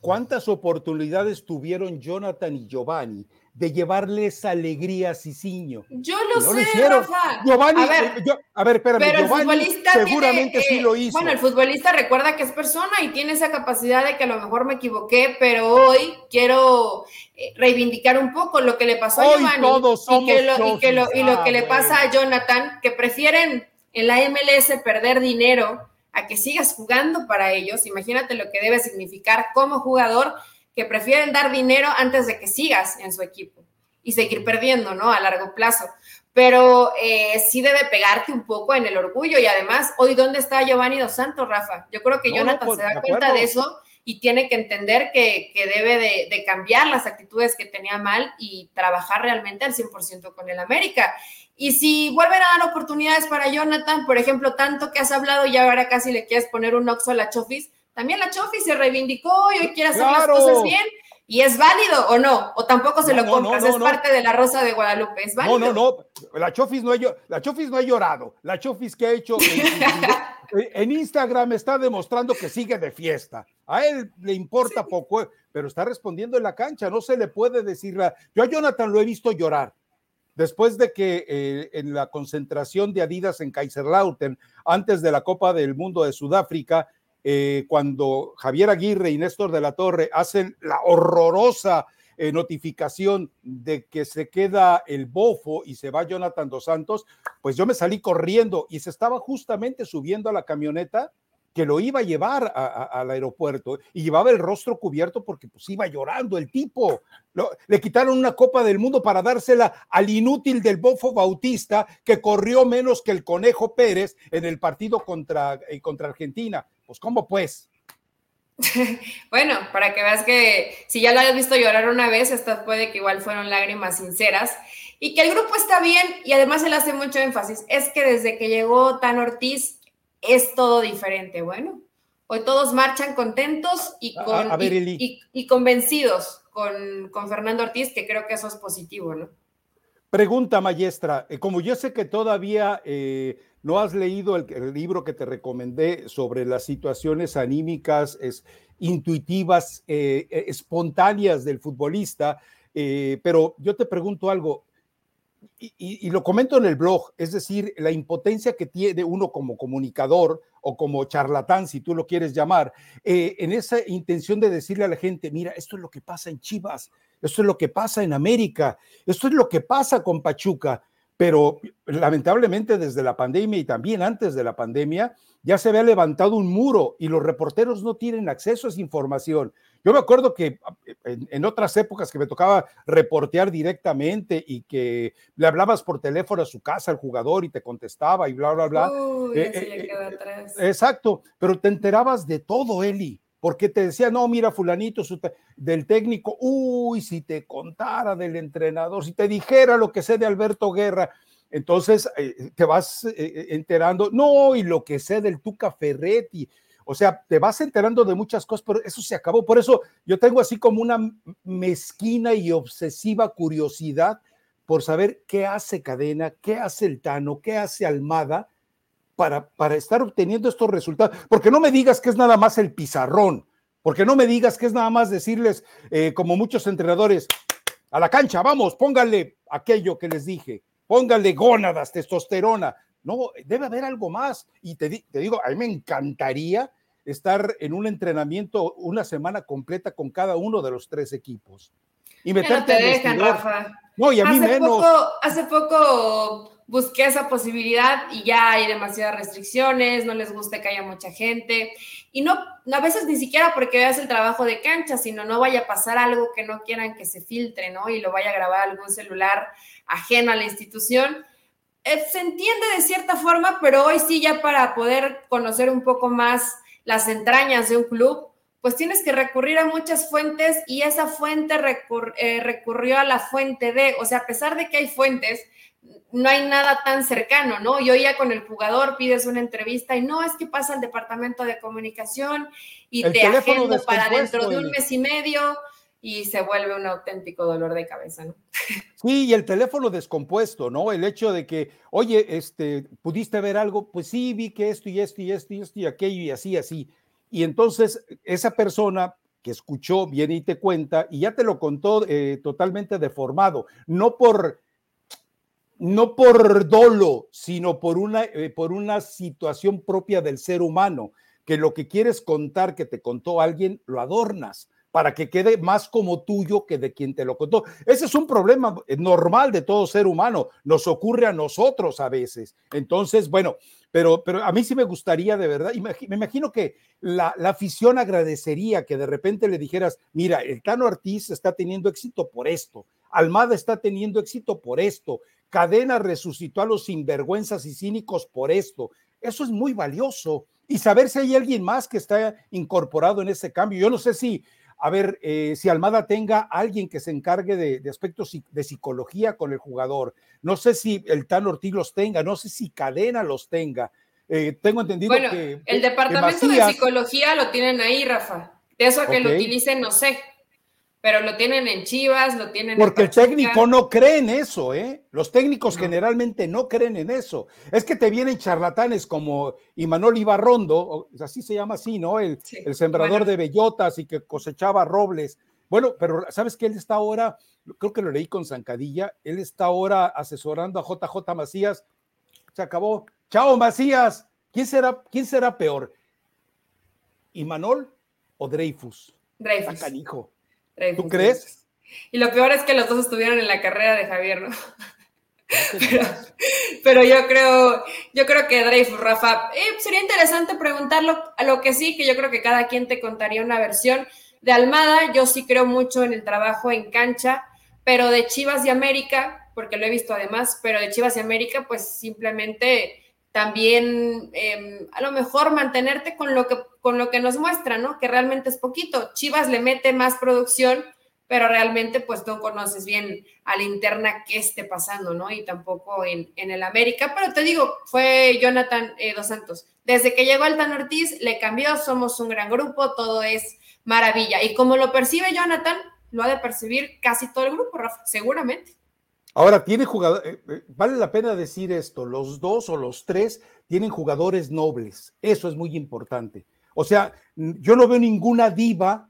¿cuántas oportunidades tuvieron Jonathan y Giovanni de llevarles alegría a Cicinho. Yo lo sé, Rafa. Giovanni, a ver, eh, a ver espérame, pero Giovanni seguramente sí lo hizo. Bueno, el futbolista recuerda que es persona y tiene esa capacidad de que a lo mejor me equivoqué, pero hoy quiero eh, reivindicar un poco lo que le pasó a Giovanni y, que lo, y, que lo, y, lo, que le pasa a Jonathan, que prefieren en la MLS perder dinero a que sigas jugando para ellos. Imagínate lo que debe significar como jugador que prefieren dar dinero antes de que sigas en su equipo y seguir perdiendo, ¿no? A largo plazo. Pero eh, sí debe pegarte un poco en el orgullo y además, hoy, ¿dónde está Giovanni Dos Santos, Rafa? Yo creo que Jonathan pues, se da cuenta de eso y tiene que entender que, debe de, cambiar las actitudes que tenía mal y trabajar realmente al 100% con el América. Y si vuelven a dar oportunidades para Jonathan, por ejemplo, tanto que has hablado y ahora casi le quieres poner un oxo a la Chofis, también la Chofis se reivindicó y hoy quiere hacer las cosas bien. ¿Y es válido o no? ¿O tampoco se lo compras? es parte de la Rosa de Guadalupe. ¿Es válido? No, no, no. La Chofis no, ha, la Chofis no ha llorado. La Chofis que ha hecho en, Instagram está demostrando que sigue de fiesta. A él le importa poco, pero está respondiendo en la cancha. No se le puede decir. Yo a Jonathan lo he visto llorar. Después de que eh, en la concentración de Adidas en Kaiserlautern, antes de la Copa del Mundo de Sudáfrica, eh, cuando Javier Aguirre y Néstor de la Torre hacen la horrorosa eh, notificación de que se queda el bofo y se va Jonathan dos Santos, pues yo me salí corriendo y se estaba justamente subiendo a la camioneta que lo iba a llevar al aeropuerto y llevaba el rostro cubierto porque pues iba llorando el tipo. le quitaron una copa del mundo para dársela al inútil del Bofo Bautista que corrió menos que el Conejo Pérez en el partido contra, eh, contra Argentina. Pues ¿cómo pues? *laughs* bueno, para que veas que si ya lo has visto llorar una vez, estas puede que igual fueron lágrimas sinceras y que el grupo está bien y además él hace mucho énfasis, es que desde que llegó Tan Ortiz es todo diferente. Bueno, hoy todos marchan contentos y, con, y, convencidos con, con, Fernando Ortiz, que creo que eso es positivo, ¿no? Pregunta, maestra, eh, como yo sé que todavía eh, no has leído el, libro que te recomendé sobre las situaciones anímicas, es, intuitivas, eh, espontáneas del futbolista, pero yo te pregunto algo, y, lo comento en el blog, es decir, la impotencia que tiene uno como comunicador o como charlatán, si tú lo quieres llamar, eh, en esa intención de decirle a la gente, mira, esto es lo que pasa en Chivas, esto es lo que pasa en América, esto es lo que pasa con Pachuca, pero lamentablemente desde la pandemia y también antes de la pandemia ya se había levantado un muro y los reporteros no tienen acceso a esa información. Yo me acuerdo que en, otras épocas que me tocaba reportear directamente y que le hablabas por teléfono a su casa al jugador y te contestaba y bla, bla, bla. Eh, eh, eh, exacto, pero te enterabas de todo, Eli, porque te decía, no, mira, fulanito del técnico, uy, si te contara del entrenador, si te dijera lo que sé de Alberto Guerra, entonces te vas enterando, no, y lo que sé del Tuca Ferretti, o sea, te vas enterando de muchas cosas, pero eso se acabó. Por eso yo tengo así como una mezquina y obsesiva curiosidad por saber qué hace Cadena, qué hace el Tano, qué hace Almada para, para estar obteniendo estos resultados. Porque no me digas que es nada más el pizarrón, porque no me digas que es nada más decirles, eh, como muchos entrenadores, a la cancha, vamos, pónganle aquello que les dije, pónganle gónadas, testosterona. No, debe haber algo más. Y te, te digo, a mí me encantaría estar en un entrenamiento una semana completa con cada uno de los tres equipos. Y meterte no te dejan, Rafa. No, y a mí hace menos. Poco, hace poco busqué esa posibilidad y ya hay demasiadas restricciones, no les gusta que haya mucha gente. Y no, a veces ni siquiera porque veas el trabajo de cancha, sino no vaya a pasar algo que no quieran que se filtre, ¿no? Y lo vaya a grabar algún celular ajeno a la institución. Eh, se entiende de cierta forma, pero hoy sí ya para poder conocer un poco más las entrañas de un club, pues tienes que recurrir a muchas fuentes y esa fuente eh, recurrió a la fuente de, o sea, a pesar de que hay fuentes, no hay nada tan cercano, ¿no? Y hoy ya con el jugador pides una entrevista y no es que pasa al departamento de comunicación y te agendo para dentro de un mes y medio y se vuelve un auténtico dolor de cabeza, ¿no? *laughs* Sí, y el teléfono descompuesto, ¿no? El hecho de que, oye, este, ¿pudiste ver algo? Pues sí, vi que esto y esto y esto y esto y aquello y así, así. Y entonces esa persona que escuchó viene y te cuenta y ya te lo contó eh, totalmente deformado, no por no por dolo, sino por una, eh, por una situación propia del ser humano, que lo que quieres contar que te contó alguien, lo adornas para que quede más como tuyo que de quien te lo contó. Ese es un problema normal de todo ser humano, nos ocurre a nosotros a veces. Entonces, bueno, pero, pero a mí sí me gustaría de verdad, me imagino que la, la, afición agradecería que de repente le dijeras, mira, el Tano Ortiz está teniendo éxito por esto, Almada está teniendo éxito por esto, Cadena resucitó a los sinvergüenzas y cínicos por esto. Eso es muy valioso. Y saber si hay alguien más que está incorporado en ese cambio. Yo no sé si a ver, eh, si Almada tenga alguien que se encargue de, aspectos de psicología con el jugador, no sé si el Tan Ortiz los tenga, no sé si Cadena los tenga. Eh, tengo entendido bueno, que. El departamento de psicología lo tienen ahí, Rafa. De eso a que lo utilicen, no sé pero lo tienen en Chivas, lo tienen Porque el técnico no cree en eso, ¿eh? Los técnicos generalmente no creen en eso. Es que te vienen charlatanes como Imanol Ibarrondo, así se llama así, ¿no? El, el sembrador de bellotas y que cosechaba robles. Bueno, pero ¿sabes que Él está ahora, creo que lo leí con Zancadilla, él está ahora asesorando a JJ Macías. Se acabó. Chao, Macías. ¿Quién será, quién será peor? ¿Imanol o Dreyfus? Dreyfus. Canijo. ¿Tú crees? Y lo peor es que los dos estuvieron en la carrera de Javier, ¿no? *laughs* *laughs* Pero, yo creo, yo creo que Dreyfus, Rafa, eh, sería interesante preguntarlo, a lo que sí, que yo creo que cada quien te contaría una versión. De Almada, yo sí creo mucho en el trabajo en cancha, pero de Chivas y América, porque lo he visto además, pero de Chivas y América, pues simplemente también em, a lo mejor mantenerte con lo, que, con lo que nos muestra, ¿no? Que realmente es poquito. Chivas le mete más producción, pero realmente pues no conoces bien a la interna qué esté pasando, ¿no? Y tampoco en, el América, pero te digo, fue Jonathan eh, Dos Santos. Desde que llegó Altan Ortiz, le cambió, somos un gran grupo, todo es maravilla. Y como lo percibe Jonathan, lo ha de percibir casi todo el grupo, Rafa, seguramente. Ahora, tiene jugadores, eh, eh, vale la pena decir esto, los dos o los tres tienen jugadores nobles, eso es muy importante. O sea, yo no veo ninguna diva,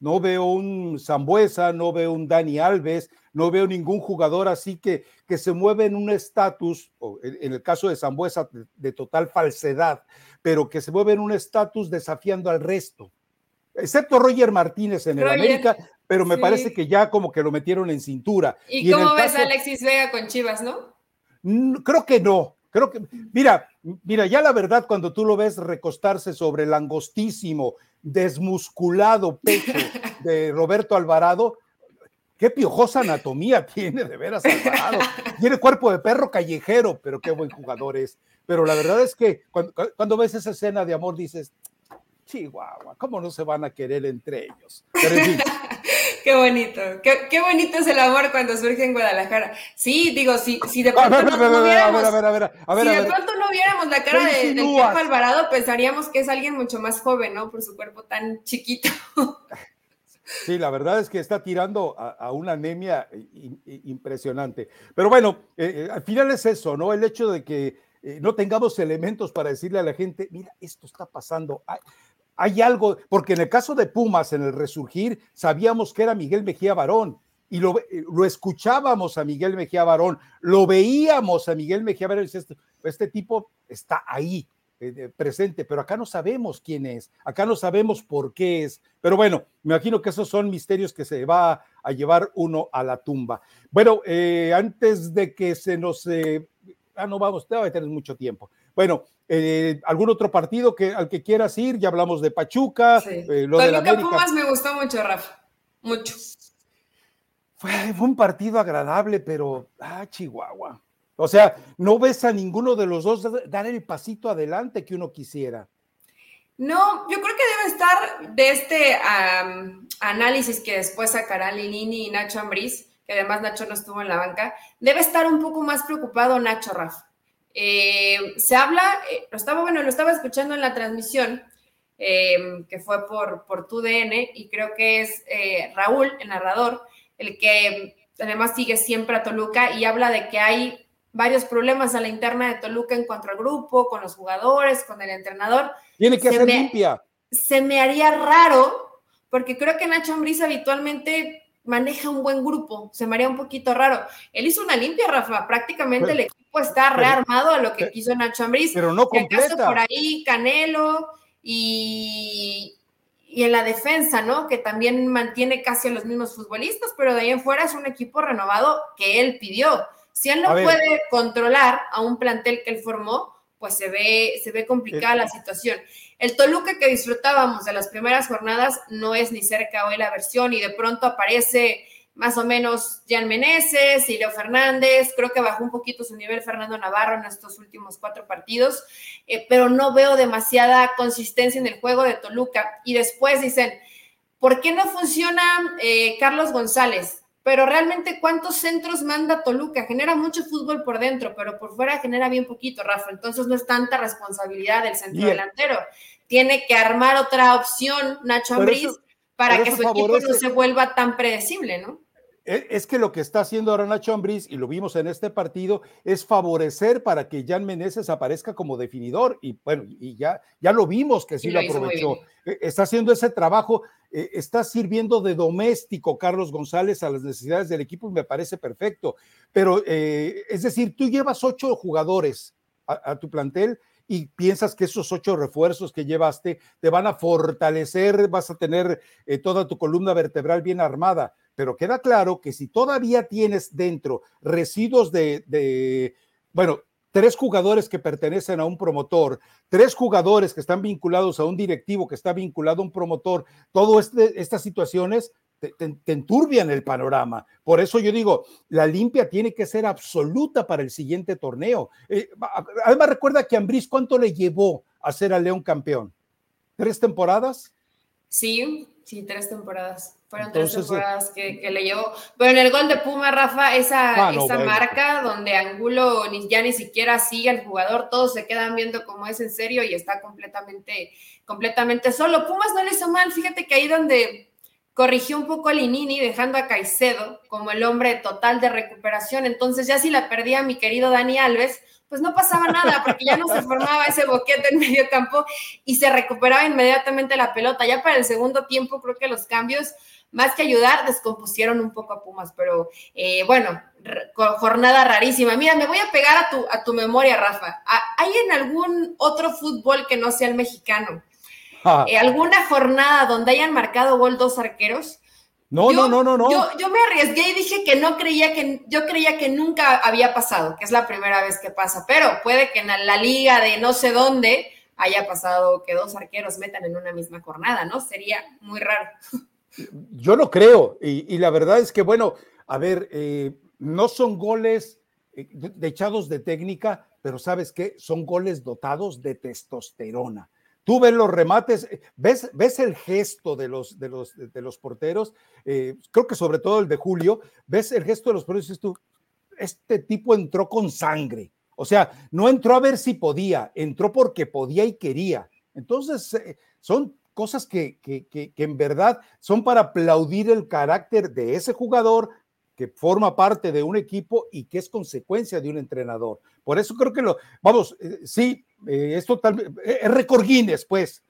no veo un Zambuesa, no veo un Dani Alves, no veo ningún jugador así que, que se mueve en un estatus, en el caso de Zambuesa, de, total falsedad, pero que se mueve en un estatus desafiando al resto excepto Roger Martínez en el América, pero me parece que ya como que lo metieron en cintura. ¿Y, cómo ves a Alexis Vega con Chivas, no? Creo que no. Creo que, mira, mira, ya la verdad, cuando tú lo ves recostarse sobre el angostísimo, desmusculado pecho *laughs* de Roberto Alvarado, qué piojosa anatomía *laughs* tiene de veras Alvarado. Tiene cuerpo de perro callejero, pero qué buen jugador es. Pero la verdad es que cuando, cuando ves esa escena de amor dices, Chihuahua, ¿cómo no se van a querer entre ellos? Qué bonito, qué, bonito es el amor cuando surge en Guadalajara. Sí, digo, si, si de pronto no, viéramos, si de pronto no viéramos la cara de, del Alvarado, pensaríamos que es alguien mucho más joven, ¿no? Por su cuerpo tan chiquito. Sí, la verdad es que está tirando a, una anemia impresionante. Pero bueno, eh, eh, al final es eso, ¿no? El hecho de que eh, no tengamos elementos para decirle a la gente, mira, esto está pasando hay algo, porque en el caso de Pumas, en el resurgir, sabíamos que era Miguel Mejía Barón y lo, eh, lo escuchábamos a Miguel Mejía Barón, lo veíamos a Miguel Mejía Barón, este, este tipo está ahí, eh, presente, pero acá no sabemos quién es, acá no sabemos por qué es, pero bueno, me imagino que esos son misterios que se va a llevar uno a la tumba. Bueno, eh, antes de que se nos... ah, no vamos, a tener mucho tiempo. Bueno, eh, ¿Algún otro partido que, al que quieras ir? Ya hablamos de Pachuca. Eh, lo de América. Pumas me gustó mucho, Rafa. Mucho. Fue, un partido agradable, pero, ah, Chihuahua. O sea, no ves a ninguno de los dos dar el pasito adelante que uno quisiera. No, yo creo que debe estar de este análisis que después sacará Lilini y Nacho Ambriz, que además Nacho no estuvo en la banca, debe estar un poco más preocupado Nacho Rafa. Eh, se habla, eh, lo estaba, bueno, lo estaba escuchando en la transmisión, eh, que fue por, por DN y creo que es Raúl, el narrador, el que además sigue siempre a Toluca y habla de que hay varios problemas a la interna de Toluca en cuanto al grupo, con los jugadores, con el entrenador. Tiene que ser limpia. Se me haría raro, porque creo que Nacho Ambriz habitualmente maneja un buen grupo, se me haría un poquito raro. Él hizo una limpia, Rafa, prácticamente el equipo está rearmado a lo que quiso Nacho Ambriz. Pero no completa. por ahí Canelo y, y en la defensa, ¿no? Que también mantiene casi a los mismos futbolistas, pero de ahí en fuera es un equipo renovado que él pidió. Si él no puede controlar a un plantel que él formó, pues se ve, se ve complicada la situación. El Toluca que disfrutábamos de las primeras jornadas no es ni cerca hoy la versión y de pronto aparece más o menos Jan Meneses y Fernández, creo que bajó un poquito su nivel Fernando Navarro en estos últimos cuatro partidos, eh, pero no veo demasiada consistencia en el juego de Toluca. Y después dicen, ¿por qué no funciona eh, Carlos González? Pero realmente, ¿cuántos centros manda Toluca? Genera mucho fútbol por dentro, pero por fuera genera bien poquito, Rafa. Entonces no es tanta responsabilidad del centro delantero. Tiene que armar otra opción, Nacho Ambriz, para que su equipo no se vuelva tan predecible, ¿no? E, es que lo que está haciendo ahora Nacho Ambriz, y lo vimos en este partido, es favorecer para que Jan Meneses aparezca como definidor. Y bueno, y ya, ya lo vimos que sí lo, aprovechó. E, está haciendo ese trabajo, e, está sirviendo de doméstico Carlos González a las necesidades del equipo y me parece perfecto. Pero eh, es decir, tú llevas ocho jugadores a tu plantel y piensas que esos ocho refuerzos que llevaste te van a fortalecer, vas a tener eh, toda tu columna vertebral bien armada, pero queda claro que si todavía tienes dentro residuos de, bueno, tres jugadores que pertenecen a un promotor, tres jugadores que están vinculados a un directivo que está vinculado a un promotor, todas este, estas situaciones te, enturbian el panorama. Por eso yo digo, la limpia tiene que ser absoluta para el siguiente torneo. Eh, además, recuerda que Ambris, ¿cuánto le llevó a ser a León campeón? ¿Tres temporadas? Sí, sí, tres temporadas. Fueron tres temporadas que, le llevó. Pero en el gol de Puma, Rafa, esa, ah, esa marca donde Angulo ni, ya ni siquiera sigue al jugador, todos se quedan viendo como es en serio y está completamente, completamente solo. Pumas no le hizo mal, fíjate que ahí donde corrigió un poco a Linini, dejando a Caicedo como el hombre total de recuperación. Entonces, ya si la perdía mi querido Dani Alves, pues no pasaba nada, porque ya no se formaba ese boquete en medio campo y se recuperaba inmediatamente la pelota. Ya para el segundo tiempo, creo que los cambios, más que ayudar, descompusieron un poco a Pumas, pero eh, bueno, jornada rarísima. Mira, me voy a pegar a tu, a tu memoria, Rafa. ¿Hay en algún otro fútbol que no sea el mexicano? *laughs* Eh, alguna jornada donde hayan marcado gol dos arqueros. No, no, no, no, no. Yo, me arriesgué y dije que no creía que, yo creía que nunca había pasado, que es la primera vez que pasa, pero puede que en la liga de no sé dónde haya pasado que dos arqueros metan en una misma jornada, ¿no? Sería muy raro. *laughs* Yo no creo, y, la verdad es que, bueno, a ver, eh, no son goles eh, de echados de técnica, pero ¿sabes qué? Son goles dotados de testosterona Tú ves los remates, eh, ves, ves el gesto de los, de los, de los porteros, eh, creo que sobre todo el de Julio, ves el gesto de los porteros y dices tú, este tipo entró con sangre. O sea, no entró a ver si podía, entró porque podía y quería. Entonces, eh, son cosas que, que, que, en verdad son para aplaudir el carácter de ese jugador que forma parte de un equipo y que es consecuencia de un entrenador. Por eso creo que lo, vamos, sí, eh, es total, eh, es récord Guinness, pues,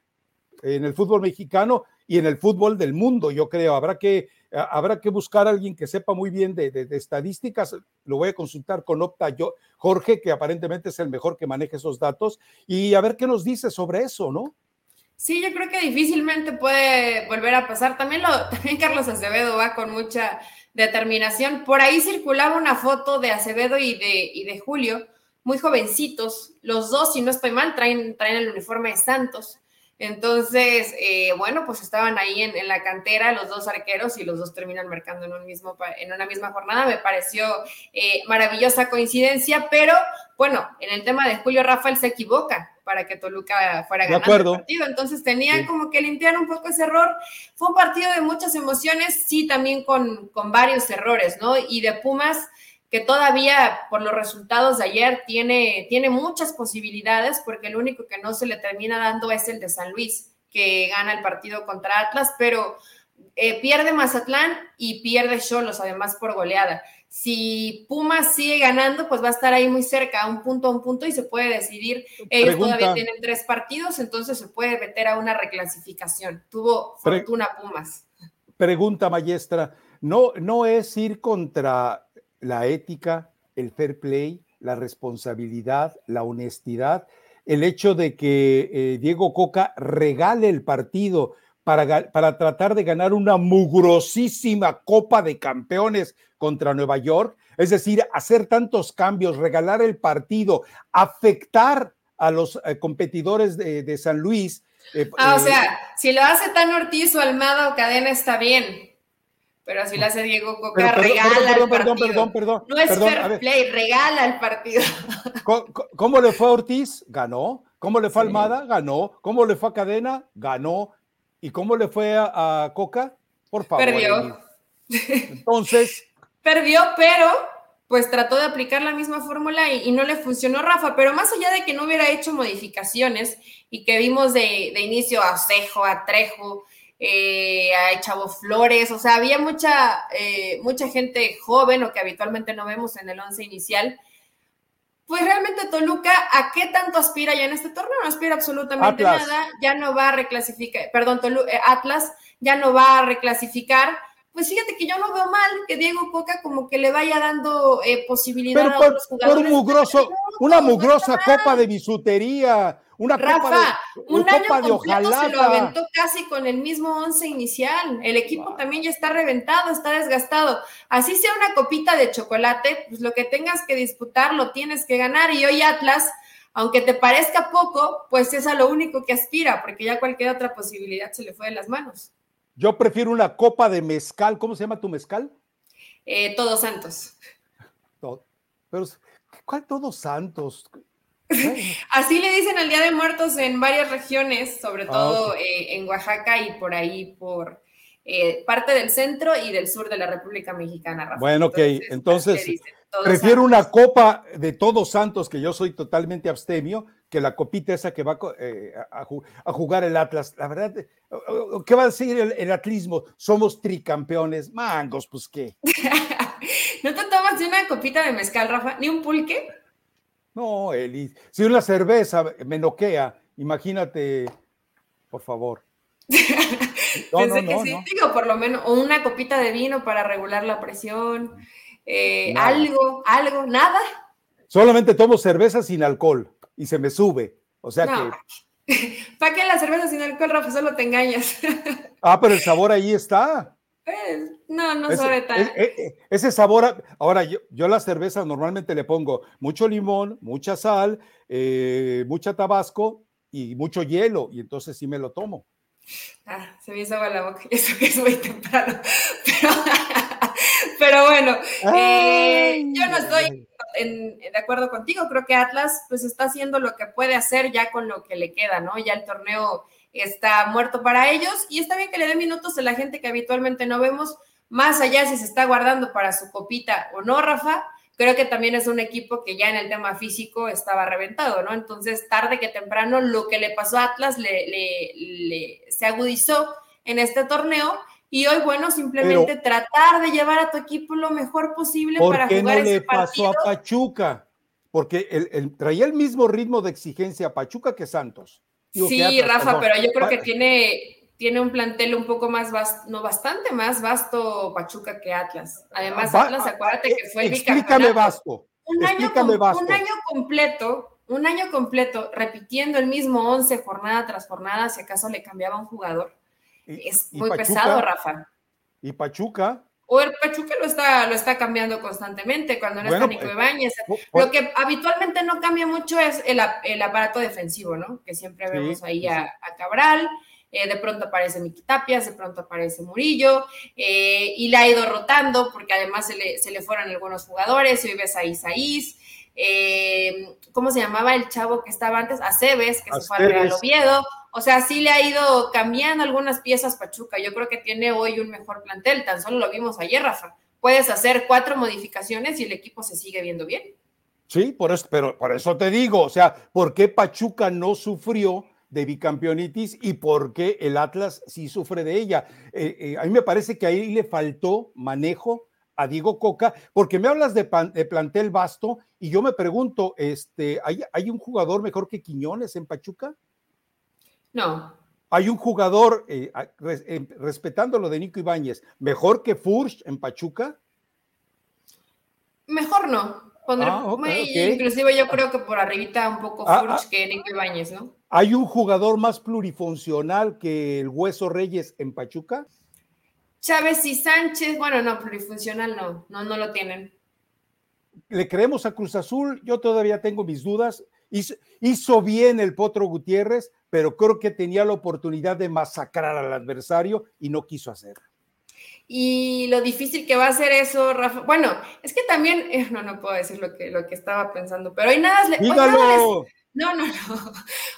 en el fútbol mexicano y en el fútbol del mundo, yo creo. Habrá que, habrá que buscar a alguien que sepa muy bien de, estadísticas. Lo voy a consultar con Opta yo, Jorge, que aparentemente es el mejor que maneja esos datos, y a ver qué nos dice sobre eso, ¿no? Sí, yo creo que difícilmente puede volver a pasar. También, lo, *laughs* también Carlos Acevedo va con mucha determinación. Por ahí circulaba una foto de Acevedo y de, y de Julio muy jovencitos, los dos, si no estoy mal, traen, traen el uniforme de Santos. Entonces, eh, bueno, pues estaban ahí en, la cantera los dos arqueros y los dos terminan marcando en, un mismo, en una misma jornada. Me pareció eh, maravillosa coincidencia, pero bueno, en el tema de Julio Rafael se equivoca para que Toluca fuera ganando el partido. Entonces tenían como que limpiar un poco ese error. Fue un partido de muchas emociones, sí, también con, con varios errores, ¿no? Y de Pumas que todavía por los resultados de ayer tiene, tiene muchas posibilidades, porque el único que no se le termina dando es el de San Luis, que gana el partido contra Atlas, pero eh, pierde Mazatlán y pierde Cholos, además por goleada. Si Pumas sigue ganando, pues va a estar ahí muy cerca, a un punto a un punto, y se puede decidir. Ellos todavía tienen tres partidos, entonces se puede meter a una reclasificación. Tuvo fortuna Pumas. Pregunta, maestra. No, no es ir contra la ética, el fair play, la responsabilidad, la honestidad, el hecho de que eh, Diego Coca regale el partido para, para tratar de ganar una mugrosísima Copa de Campeones contra Nueva York. Es decir, hacer tantos cambios, regalar el partido, afectar a los eh, competidores de, San Luis. Eh, ah, o sea, si lo hace tan Ortiz o Almada o Cadena está bien. Pero si lo hace Diego Coca, regala el partido. Perdón, No es fair play, regala el partido. *laughs* ¿Cómo, le fue a Ortiz? Ganó. ¿Cómo le fue a Almada? Ganó. ¿Cómo le fue a Cadena? Ganó. ¿Y cómo le fue a, Coca? Por favor. Perdió. Entonces. *laughs* Perdió, pero pues trató de aplicar la misma fórmula y, no le funcionó Rafa, pero más allá de que no hubiera hecho modificaciones y que vimos de, de inicio a Cejo, a Trejo, eh, a Chavo Flores, o sea, había mucha, eh, mucha gente joven o que habitualmente no vemos en el once inicial. Pues realmente Toluca, ¿a qué tanto aspira ya en este torneo? No aspira absolutamente nada, ya no va a reclasificar, perdón, eh, Atlas ya no va a reclasificar. Pues fíjate que yo no veo mal que Diego Coca como que le vaya dando eh, posibilidad a otros jugadores. Por mugroso, una mugrosa copa de bisutería, una Rafa, un año completo se lo aventó casi con el mismo once inicial. El equipo también ya está reventado, está desgastado. Así sea una copita de chocolate, pues lo que tengas que disputar lo tienes que ganar. Y hoy Atlas, aunque te parezca poco, pues es a lo único que aspira, porque ya cualquier otra posibilidad se le fue de las manos. Yo prefiero una copa de mezcal. ¿Cómo se llama tu mezcal? Eh, Todos Santos. Pero, ¿cuál Todos Santos? *laughs* Así le dicen al Día de Muertos en varias regiones, sobre ah, todo eh, en Oaxaca y por ahí por eh, parte del centro y del sur de la República Mexicana. Bueno, ok, entonces, prefiero una copa de todos santos, que yo soy totalmente abstemio, que la copita esa que va eh, a, jugar el Atlas. La verdad, ¿qué va a decir el, atlismo? Somos tricampeones. Mangos, pues qué. *laughs* ¿No te tomas de una copita de mezcal, Rafa? ¿Ni un pulque? No, Eli, si una cerveza me noquea, imagínate, por favor. *laughs* Pensé que sí, digo, por lo menos, o una copita de vino para regular la presión, eh, algo, algo, nada. Solamente tomo cerveza sin alcohol y se me sube. O sea que. *laughs* ¿Para qué la cerveza sin alcohol, Rafa? Solo te engañas. *laughs* ah, pero el sabor ahí está. Pues, no, no sabe tan. E, e, ese sabor, ahora yo, yo la cerveza normalmente le pongo mucho limón, mucha sal, eh, mucha tabasco y mucho hielo, y entonces sí me lo tomo. Ah, se me hizo agua la boca, *laughs* eso que es muy temprano. Pero, *laughs* bueno, eh, yo no estoy de acuerdo contigo, creo que Atlas pues está haciendo lo que puede hacer ya con lo que le queda, ¿no? Ya el torneo está muerto para ellos y está bien que le dé minutos a la gente que habitualmente no vemos, más allá si se está guardando para su copita o no, Rafa. Creo que también es un equipo que ya en el tema físico estaba reventado, ¿no? Entonces, tarde que temprano, lo que le pasó a Atlas le, se agudizó en este torneo y hoy, bueno, simplemente tratar de llevar a tu equipo lo mejor posible para jugar no le pasó a Pachuca? Porque el, traía el mismo ritmo de exigencia a Pachuca que Santos sí, Rafa, pero yo creo que tiene, tiene un plantel un poco más vasto, no bastante más vasto Pachuca que Atlas. Además, Atlas, acuérdate que fue el Explícame vasto. Un año, un año completo, un año completo, repitiendo el mismo 11 jornada tras jornada, si acaso le cambiaba un jugador. es muy pesado, Rafa. Y Pachuca, o el Pachuca lo está, lo está cambiando constantemente cuando no está Nico eh, Ibáñez. Lo que habitualmente no cambia mucho es el, aparato defensivo, ¿no? Que siempre vemos ahí a, Cabral. Eh, de pronto aparece Miki Tapias, de pronto aparece Murillo, eh, y la ha ido rotando porque además se le, se le fueron algunos jugadores, y hoy ves a Isaís, ¿cómo se llamaba el chavo que estaba antes? Aceves, que se fue al Real Oviedo, o sea, sí le ha ido cambiando algunas piezas Pachuca. Yo creo que tiene hoy un mejor plantel. Tan solo lo vimos ayer, Rafa. Puedes hacer cuatro modificaciones y el equipo se sigue viendo bien. Sí, por eso, pero por eso te digo, o sea, ¿por qué Pachuca no sufrió de bicampeonitis y por qué el Atlas sí sufre de ella? Eh, eh, a mí me parece que ahí le faltó manejo a Diego Coca, porque me hablas de, plantel vasto y yo me pregunto, este, ¿hay, ¿hay un jugador mejor que Quiñones en Pachuca? No. Hay un jugador, eh, respetando lo de Nico Ibáñez, mejor que Furch en Pachuca. Mejor no. Ah, inclusive yo creo que por arribita un poco ah, Furch que Nico Ibáñez, ¿no? ¿Hay un jugador más plurifuncional que el Hueso Reyes en Pachuca? Chávez y Sánchez, bueno, no, plurifuncional no, no, no lo tienen. Le creemos a Cruz Azul, yo todavía tengo mis dudas. Hizo, bien el Potro Gutiérrez, pero creo que tenía la oportunidad de masacrar al adversario y no quiso hacerlo. Y lo difícil que va a ser eso, Rafa. Bueno, es que también, eh, no, no puedo decir lo que, lo que estaba pensando, pero hoy nada, les, no, no, no. *laughs*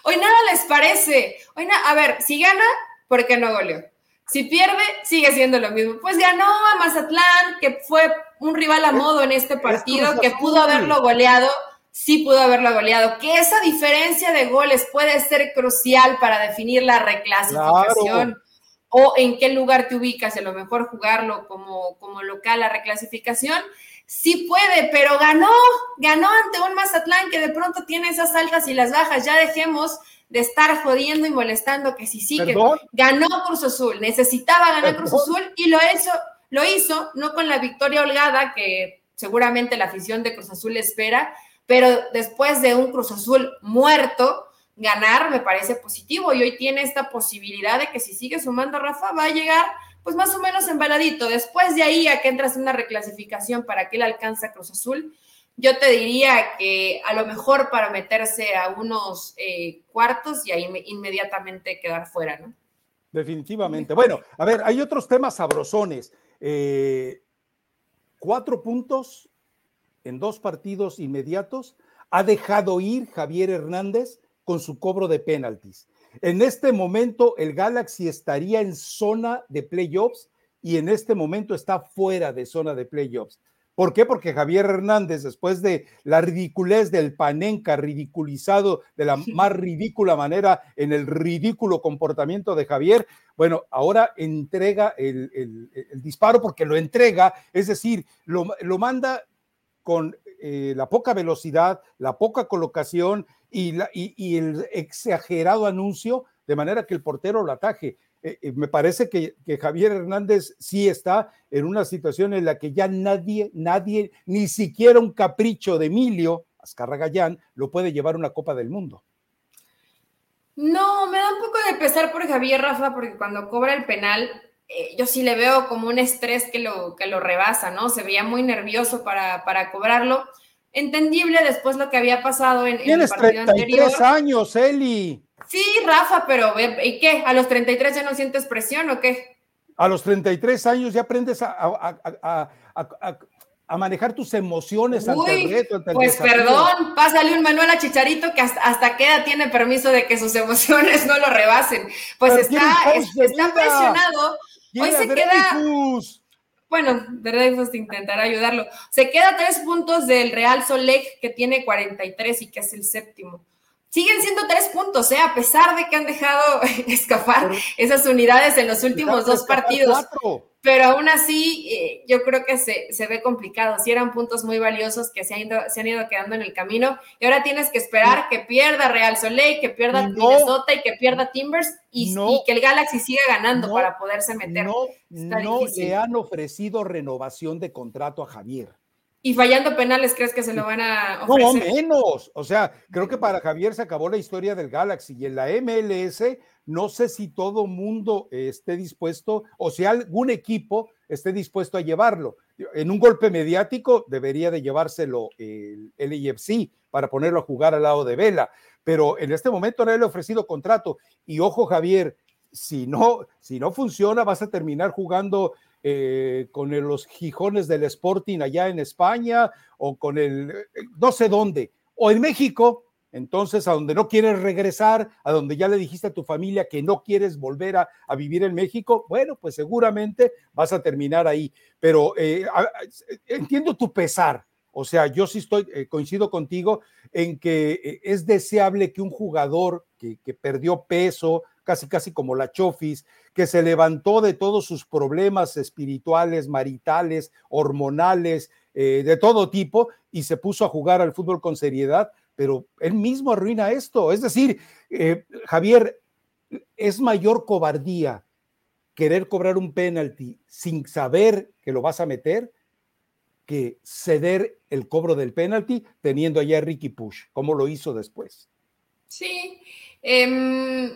Hoy nada les parece. Hoy a ver, si gana, ¿por qué no goleó? Si pierde, sigue siendo lo mismo. Pues ganó a Mazatlán, que fue un rival a modo en este partido, que pudo haberlo goleado, sí pudo haberlo goleado. Que esa diferencia de goles puede ser crucial para definir la reclasificación. O en qué lugar te ubicas, a lo mejor jugarlo como, como local, la reclasificación, sí puede, pero ganó, ganó ante un Mazatlán que de pronto tiene esas altas y las bajas. Ya dejemos de estar jodiendo y molestando que sí, sí, que ganó Cruz Azul, necesitaba ganar Cruz Azul y lo hizo, lo hizo, no con la victoria holgada que seguramente la afición de Cruz Azul espera, pero después de un Cruz Azul muerto, ganar me parece positivo y hoy tiene esta posibilidad de que si sigue sumando Rafa va a llegar pues más o menos embaladito. Después de ahí a que entras en una reclasificación para que él alcance Cruz Azul, yo te diría que a lo mejor para meterse a unos eh, cuartos y ahí inmediatamente quedar fuera, ¿no? Definitivamente. Bueno, a ver, hay otros temas sabrosones. Eh, cuatro puntos en dos partidos inmediatos. Ha dejado ir Javier Hernández con su cobro de penaltis. En este momento el Galaxy estaría en zona de playoffs y en este momento está fuera de zona de playoffs. ¿Por qué? Porque Javier Hernández, después de la ridiculez del Panenca, ridiculizado de la más ridícula manera en el ridículo comportamiento de Javier, bueno, ahora entrega el, disparo porque lo entrega, es decir, lo, manda con eh, la poca velocidad, la poca colocación y, el exagerado anuncio, de manera que el portero lo ataje. Eh, eh, me parece que, Javier Hernández sí está en una situación en la que ya nadie, nadie, ni siquiera un capricho de Emilio Azcarra lo puede llevar a una Copa del Mundo. No, me da un poco de pesar por Javier Rafa, porque cuando cobra el penal, eh, yo sí le veo como un estrés que lo, que lo rebasa, ¿no? Se veía muy nervioso para, para cobrarlo. Entendible después lo que había pasado en, en el partido 33 años, Eli. Sí, Rafa, pero ¿y qué? ¿A los 33 ya no sientes presión o qué? A los 33 años ya aprendes a, manejar tus emociones ante el reto. pues perdón, pásale un manual a Chicharito que hasta, qué edad tiene permiso de que sus *laughs* emociones no lo rebasen. Pues está, está presionado. Hoy se queda. Bueno, Dreyfus intentará ayudarlo. Se queda tres puntos del Real Soleg, que tiene 43 y que es el séptimo siguen siendo tres puntos, ¿eh? a pesar de que han dejado *laughs* escapar esas unidades en los últimos dos partidos. Pero aún así, eh, yo creo que se, ve complicado. Si eran puntos muy valiosos que se han, ido, se han ido quedando en el camino. Y ahora tienes que esperar que pierda Real Soleil, que pierda Minnesota y que pierda Timbers y, que el Galaxy siga ganando para poderse meter. No, no le han ofrecido renovación de contrato a Javier. Y fallando penales, ¿crees que se lo van a ofrecer? No, menos. O sea, creo que para Javier se acabó la historia del Galaxy y en la MLS no sé si todo mundo esté dispuesto o si algún equipo esté dispuesto a llevarlo. En un golpe mediático debería de llevárselo el LAFC para ponerlo a jugar al lado de Vela, pero en este momento no le ha ofrecido contrato y ojo Javier, si no, si no funciona vas a terminar jugando eh, con los Gijones del Sporting allá en España o con el, eh, no sé dónde, o en México, entonces a donde no quieres regresar, a donde ya le dijiste a tu familia que no quieres volver a, vivir en México, bueno, pues seguramente vas a terminar ahí. Pero eh, entiendo tu pesar, o sea, yo sí estoy, coincido contigo en que es deseable que un jugador que, que perdió peso, casi casi como la Chofis, que se levantó de todos sus problemas espirituales, maritales, hormonales, eh, de todo tipo, y se puso a jugar al fútbol con seriedad, pero él mismo arruina esto. Es decir, eh, Javier, es mayor cobardía querer cobrar un penalti sin saber que lo vas a meter que ceder el cobro del penalti teniendo allá a Ricky Push, como lo hizo después. Sí, em,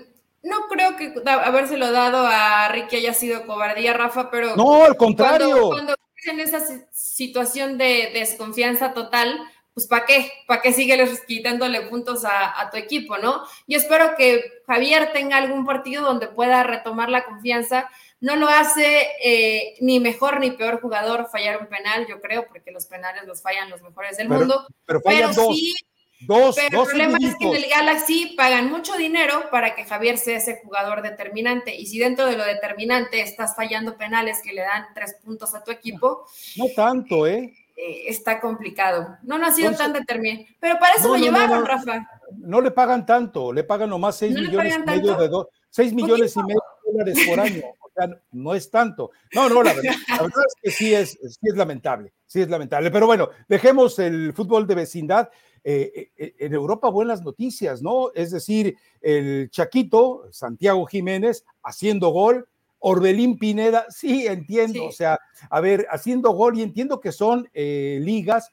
no creo que habérselo dado a Ricky haya sido cobardía, Rafa, pero... No, al contrario. Cuando, en esa situación de desconfianza total, pues ¿para qué? ¿Para qué sigues quitándole puntos a, tu equipo, no? Yo espero que Javier tenga algún partido donde pueda retomar la confianza. No lo hace eh, ni mejor ni peor jugador fallar un penal, yo creo, porque los penales los fallan los mejores del mundo. Pero, pero sí Dos, Pero el problema es que en el Galaxy pagan mucho dinero para que Javier sea ese jugador determinante. Y si dentro de lo determinante estás fallando penales que le dan tres puntos a tu equipo. No tanto, ¿eh? eh está complicado. No, no ha sido tan determinante. Pero para eso lo llevaron, Rafa. No le pagan tanto, le pagan nomás seis millones y medio de dos, seis millones y medio de dólares por año. O sea, no es tanto. No, no, la verdad, la verdad es que sí es, sí es lamentable, sí es lamentable. Pero bueno, dejemos el fútbol de vecindad eh, eh, en Europa buenas noticias, ¿no? Es decir, el Chaquito, Santiago Jiménez, haciendo gol, Orbelín Pineda, sí, entiendo, o sea, a ver, haciendo gol y entiendo que son eh, ligas,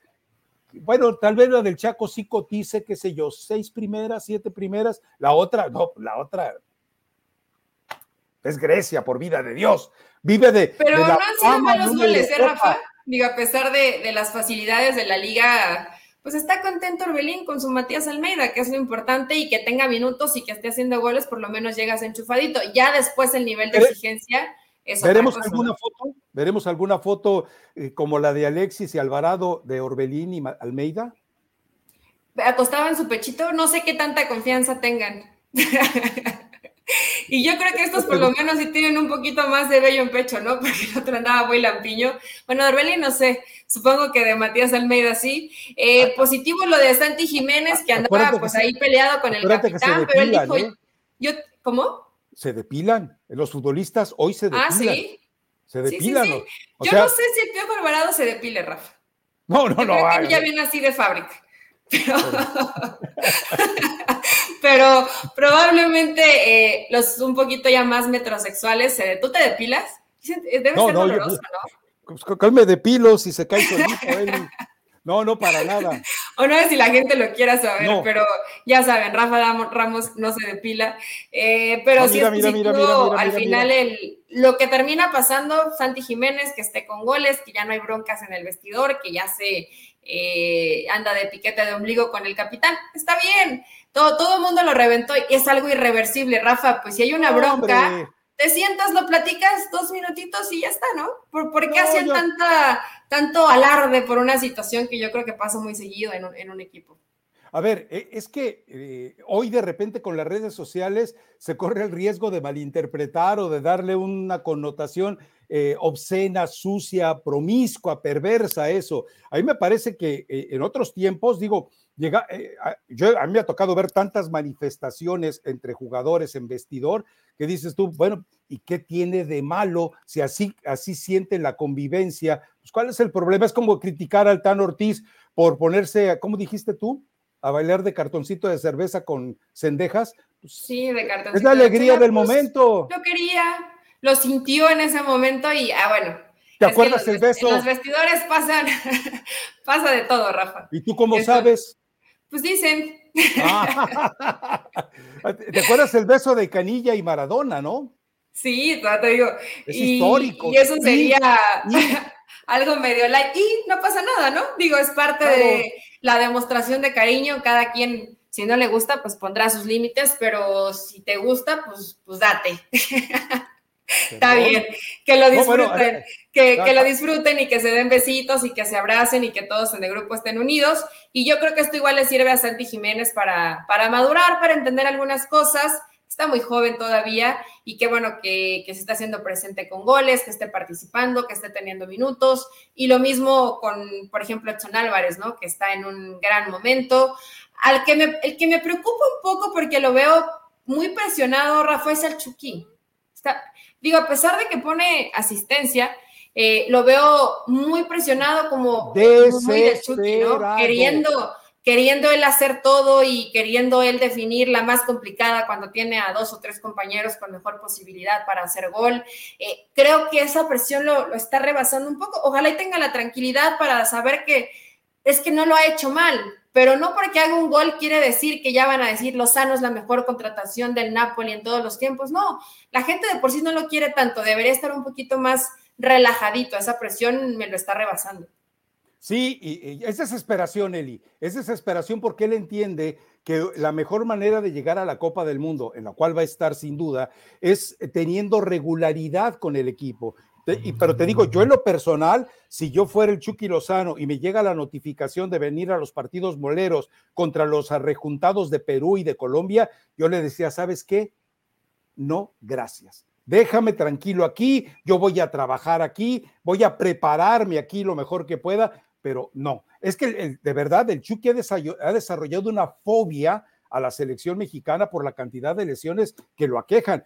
bueno, tal vez la del Chaco sí cotice, qué sé yo, seis primeras, siete primeras, la otra, no, la otra es Grecia, por vida de Dios, vive de... Pero no han sido malos goles, ¿eh, Rafa? Digo, a pesar de, de las facilidades de la liga pues está contento Orbelín con su Matías Almeida, que es lo importante, y que tenga minutos y que esté haciendo goles, por lo menos llegas enchufadito. Ya después el nivel de exigencia es ¿Veremos alguna foto? ¿Veremos alguna foto eh, como la de Alexis y Alvarado de Orbelín y Almeida? Acostaba en su pechito, no sé qué tanta confianza tengan. *laughs* *laughs* Y yo creo que estos por lo menos sí tienen un poquito más de bello en pecho, ¿no? *laughs* Porque el otro andaba muy lampiño. Bueno, Orbelín no sé, supongo que de Matías Almeida sí. Eh, ah. positivo lo de Santi Jiménez, que andaba pues ahí peleado con el capitán, pero él dijo, yo, ¿cómo? Se depilan, los futbolistas hoy se depilan. Ah, sí. Se depilan. yo no sé si el Piojo Alvarado se depile, Rafa. No, no, no. Creo que ya viene así de fábrica. *laughs* Pero, probablemente eh, los un poquito ya más metrosexuales, ¿tú te depilas? Debe no, ser doloroso, ¿no? Pues, me depilo si se cae solito No, no, para nada. *laughs* O no sé si la gente lo quiera saber, pero ya saben, Rafa Ramos no se depila. Eh, pero sí es al final el, lo que termina pasando, Santi Jiménez, que esté con goles, que ya no hay broncas en el vestidor, que ya se eh, anda de piquete de ombligo con el capitán. Está bien, todo, todo el mundo lo reventó y es algo irreversible, Rafa. Pues si hay una bronca, te sientas, lo platicas dos minutitos y ya está, ¿no? ¿Por, qué hacen tanta, tanto alarde por una situación que yo creo que pasa muy seguido en un, en un equipo? A ver, e, es que eh, hoy de repente con las redes sociales se corre el riesgo de malinterpretar o de darle una connotación eh, obscena, sucia, promiscua, perversa, eso. A mí me parece que eh, en otros tiempos, digo, llega, a, yo, a mí me ha tocado ver tantas manifestaciones entre jugadores en vestidor que dices tú, bueno, ¿y qué tiene de malo si así, así sienten la convivencia? Pues, ¿Cuál es el problema? Es como criticar al Tan Ortiz por ponerse, ¿cómo dijiste tú? a bailar de cartoncito de cerveza con cendejas. Pues, sí, de cartoncito. Es la alegría del pues, momento. Lo quería, lo sintió en ese momento y, ah, bueno. ¿Te acuerdas el beso? los vestidores pasan, *laughs* pasa de todo, Rafa. ¿Y tú cómo sabes? Pues dicen. Ah. *laughs* ¿Te acuerdas el beso de Canilla y Maradona, no? Sí, te digo. Es histórico. Y eso sería *laughs* algo medio light. Y no pasa nada, ¿no? Digo, es parte de la demostración de cariño, cada quien, si no le gusta, pues pondrá sus límites, pero si te gusta, pues, pues date. Está bien, que lo disfruten, que, lo disfruten y que se den besitos y que se abracen y que todos en el grupo estén unidos. Y yo creo que esto igual le sirve a Santi Jiménez para, para madurar, para entender algunas cosas está muy joven todavía y qué bueno que, se está haciendo presente con goles, que esté participando, que esté teniendo minutos. Y lo mismo con, por ejemplo, Edson Álvarez, ¿no? Que está en un gran momento. Al que me, el que me preocupa un poco porque lo veo muy presionado, Rafael Salchuquín. Está, digo, a pesar de que pone asistencia, eh, lo veo muy presionado como muy de Chucky, ¿no? Queriendo queriendo él hacer todo y queriendo él definir la más complicada cuando tiene a dos o tres compañeros con mejor posibilidad para hacer gol. Eh, creo que esa presión lo, lo, está rebasando un poco. Ojalá y tenga la tranquilidad para saber que es que no lo ha hecho mal, pero no porque haga un gol quiere decir que ya van a decir Lozano es la mejor contratación del Napoli en todos los tiempos. No, la gente de por sí no lo quiere tanto, debería estar un poquito más relajadito, esa presión me lo está rebasando. Sí, y, es desesperación, Eli. Es desesperación porque él entiende que la mejor manera de llegar a la Copa del Mundo, en la cual va a estar sin duda, es teniendo regularidad con el equipo. Pero te digo, yo en lo personal, si yo fuera el Chucky Lozano y me llega la notificación de venir a los partidos moleros contra los arrejuntados de Perú y de Colombia, yo le decía, ¿sabes qué? No, gracias déjame tranquilo aquí, yo voy a trabajar aquí, voy a prepararme aquí lo mejor que pueda, pero no, es que de verdad el Chucky ha desarrollado una fobia a la selección mexicana por la cantidad de lesiones que lo aquejan.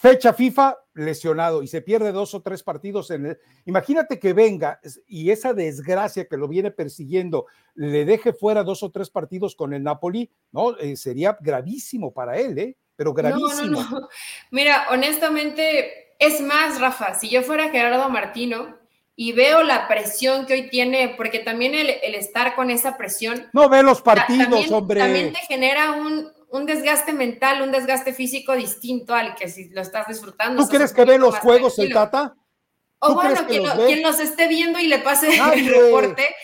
Fecha FIFA lesionado y se pierde dos o tres partidos en el. Imagínate que venga y esa desgracia que lo viene persiguiendo le deje fuera dos o tres partidos con el Napoli, ¿no? Eh, sería gravísimo para él, ¿eh? Pero gravísimo. No, no, no. *laughs* Mira, honestamente, es más, Rafa, si yo fuera Gerardo Martino, y veo la presión que hoy tiene, porque también el, estar con esa presión. No ve los partidos, hombre. También te genera un, un, desgaste mental, un desgaste físico distinto al que si lo estás disfrutando. ¿Tú crees que ve los juegos el Tata? O bueno, quien, quien, los esté viendo y le pase *laughs* el reporte,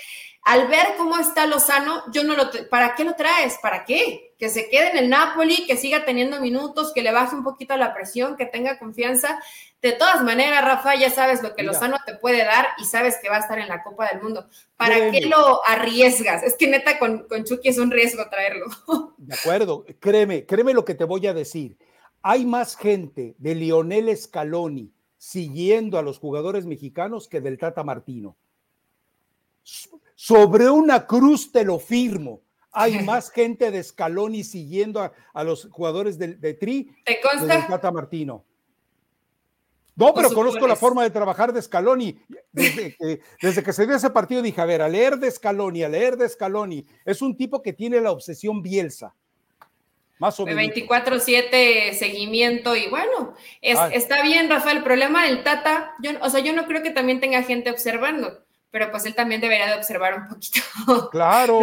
al ver cómo está Lozano, yo no lo, ¿para qué lo traes? ¿Para qué? Que se quede en el Napoli, que siga teniendo minutos, que le baje un poquito la presión, que tenga confianza. De todas maneras, Rafa, ya sabes lo que Lozano te puede dar y sabes que va a estar en la Copa del Mundo. ¿Para qué lo arriesgas? Es que neta con, con Chucky es un riesgo traerlo. *laughs* De acuerdo, créeme, créeme lo que te voy a decir. Hay más gente de Lionel Scaloni siguiendo a los jugadores mexicanos que del Tata Martino sobre una cruz te lo firmo. Hay *laughs* más gente de Scaloni siguiendo a, los jugadores de, Tri ¿Te consta? de Tata Martino. No, pero conozco la forma de trabajar de Scaloni. Desde *laughs* que, desde que se dio ese partido dije, a ver, a leer de Scaloni, a leer de Scaloni. Es un tipo que tiene la obsesión Bielsa. Más o menos. 24-7 seguimiento y bueno, ah. está bien, Rafael. El problema del Tata, yo, o sea, yo no creo que también tenga gente observando pero pues él también debería de observar un poquito. *laughs* Claro.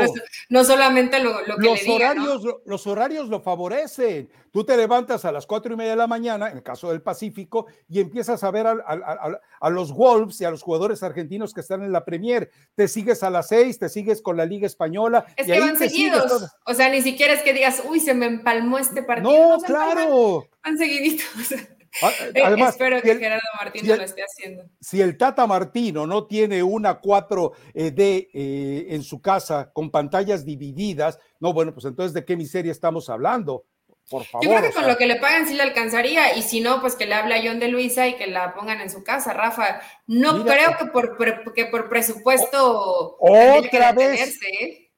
no, solamente lo, que los horarios, Los horarios lo favorecen. Tú te levantas a las cuatro y media de la mañana, en el caso del Pacífico, y empiezas a ver a, los Wolves y a los jugadores argentinos que están en la Premier. Te sigues a las seis, te sigues con la Liga Española. Es que van seguidos. O sea, ni siquiera es que digas, uy, se me empalmó este partido. No, claro. Van seguiditos. *laughs* Ah, *laughs* eh, además, Espero que Gerardo Martino lo esté haciendo. Si el Tata Martino no tiene una 4D eh, eh, en su casa con pantallas divididas, no, bueno, pues entonces de qué miseria estamos hablando. Por favor. Yo creo que con lo que le pagan sí le alcanzaría, y si no, pues que le hable a John de Luisa y que la pongan en su casa, Rafa. No creo que por, que por presupuesto. otra vez.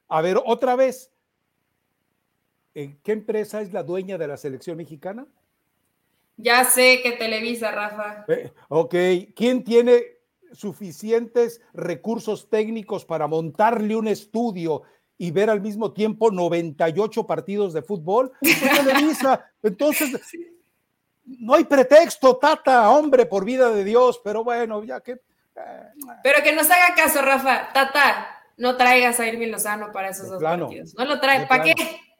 A ver, otra vez. ¿En qué empresa es la dueña de la selección mexicana? Ya sé que Televisa, Rafa. Eh, ok, ¿quién tiene suficientes recursos técnicos para montarle un estudio y ver al mismo tiempo 98 partidos de fútbol? Televisa. *laughs* Entonces, no hay pretexto, Tata, hombre, por vida de Dios, pero bueno, ya que... Eh, pero que nos haga caso, Rafa. Tata, no traigas a Irving Lozano para esos dos partidos. No lo trae. ¿Para qué?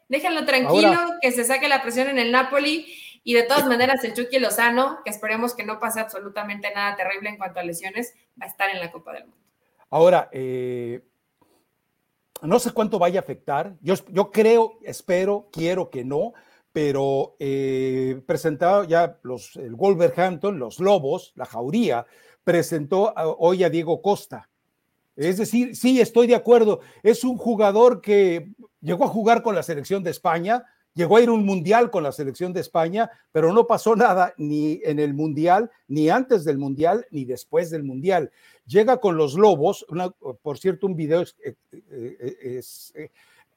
Déjenlo tranquilo, que se saque la presión en el Napoli y de todas maneras, el Chucky Lozano, que esperemos que no pase absolutamente nada terrible en cuanto a lesiones, va a estar en la Copa del Mundo. Ahora, eh, no sé cuánto vaya a afectar. Yo, creo, espero, quiero que no, pero eh, presentado ya los, el Wolverhampton, los Lobos, la Jauría, presentó hoy a Diego Costa. Es decir, sí, estoy de acuerdo. Es un jugador que llegó a jugar con la selección de España, Llegó a ir un mundial con la selección de España, pero no pasó nada ni en el mundial, ni antes del mundial, ni después del mundial. Llega con los Lobos, por cierto, un video es, eh, eh, eh,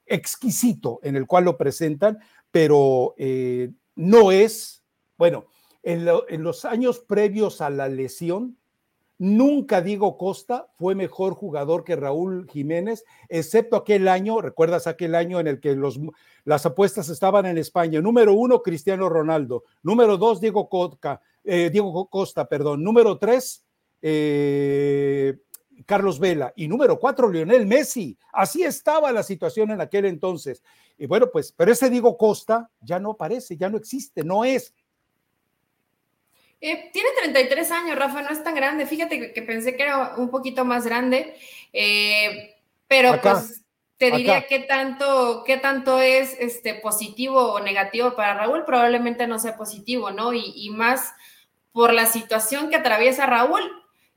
exquisito en el cual lo presentan, pero no es, bueno, en, los años previos a la lesión, Nunca Diego Costa fue mejor jugador que Raúl Jiménez, excepto aquel año, recuerdas aquel año en el que los, las apuestas estaban en España. Número uno, Cristiano Ronaldo. Número dos, Diego, Costa, eh, Diego Costa, perdón. Número tres, eh, Carlos Vela. Y número cuatro, Lionel Messi. Así estaba la situación en aquel entonces. Y bueno, pues, pero ese Diego Costa ya no aparece, ya no existe, no es. Eh, tiene 33 años, Rafa, no es tan grande. Fíjate que, pensé que era un poquito más grande, eh, pero pues te diría qué tanto, qué tanto es este, positivo o negativo para Raúl. Probablemente no sea positivo, ¿no? y más por la situación que atraviesa Raúl.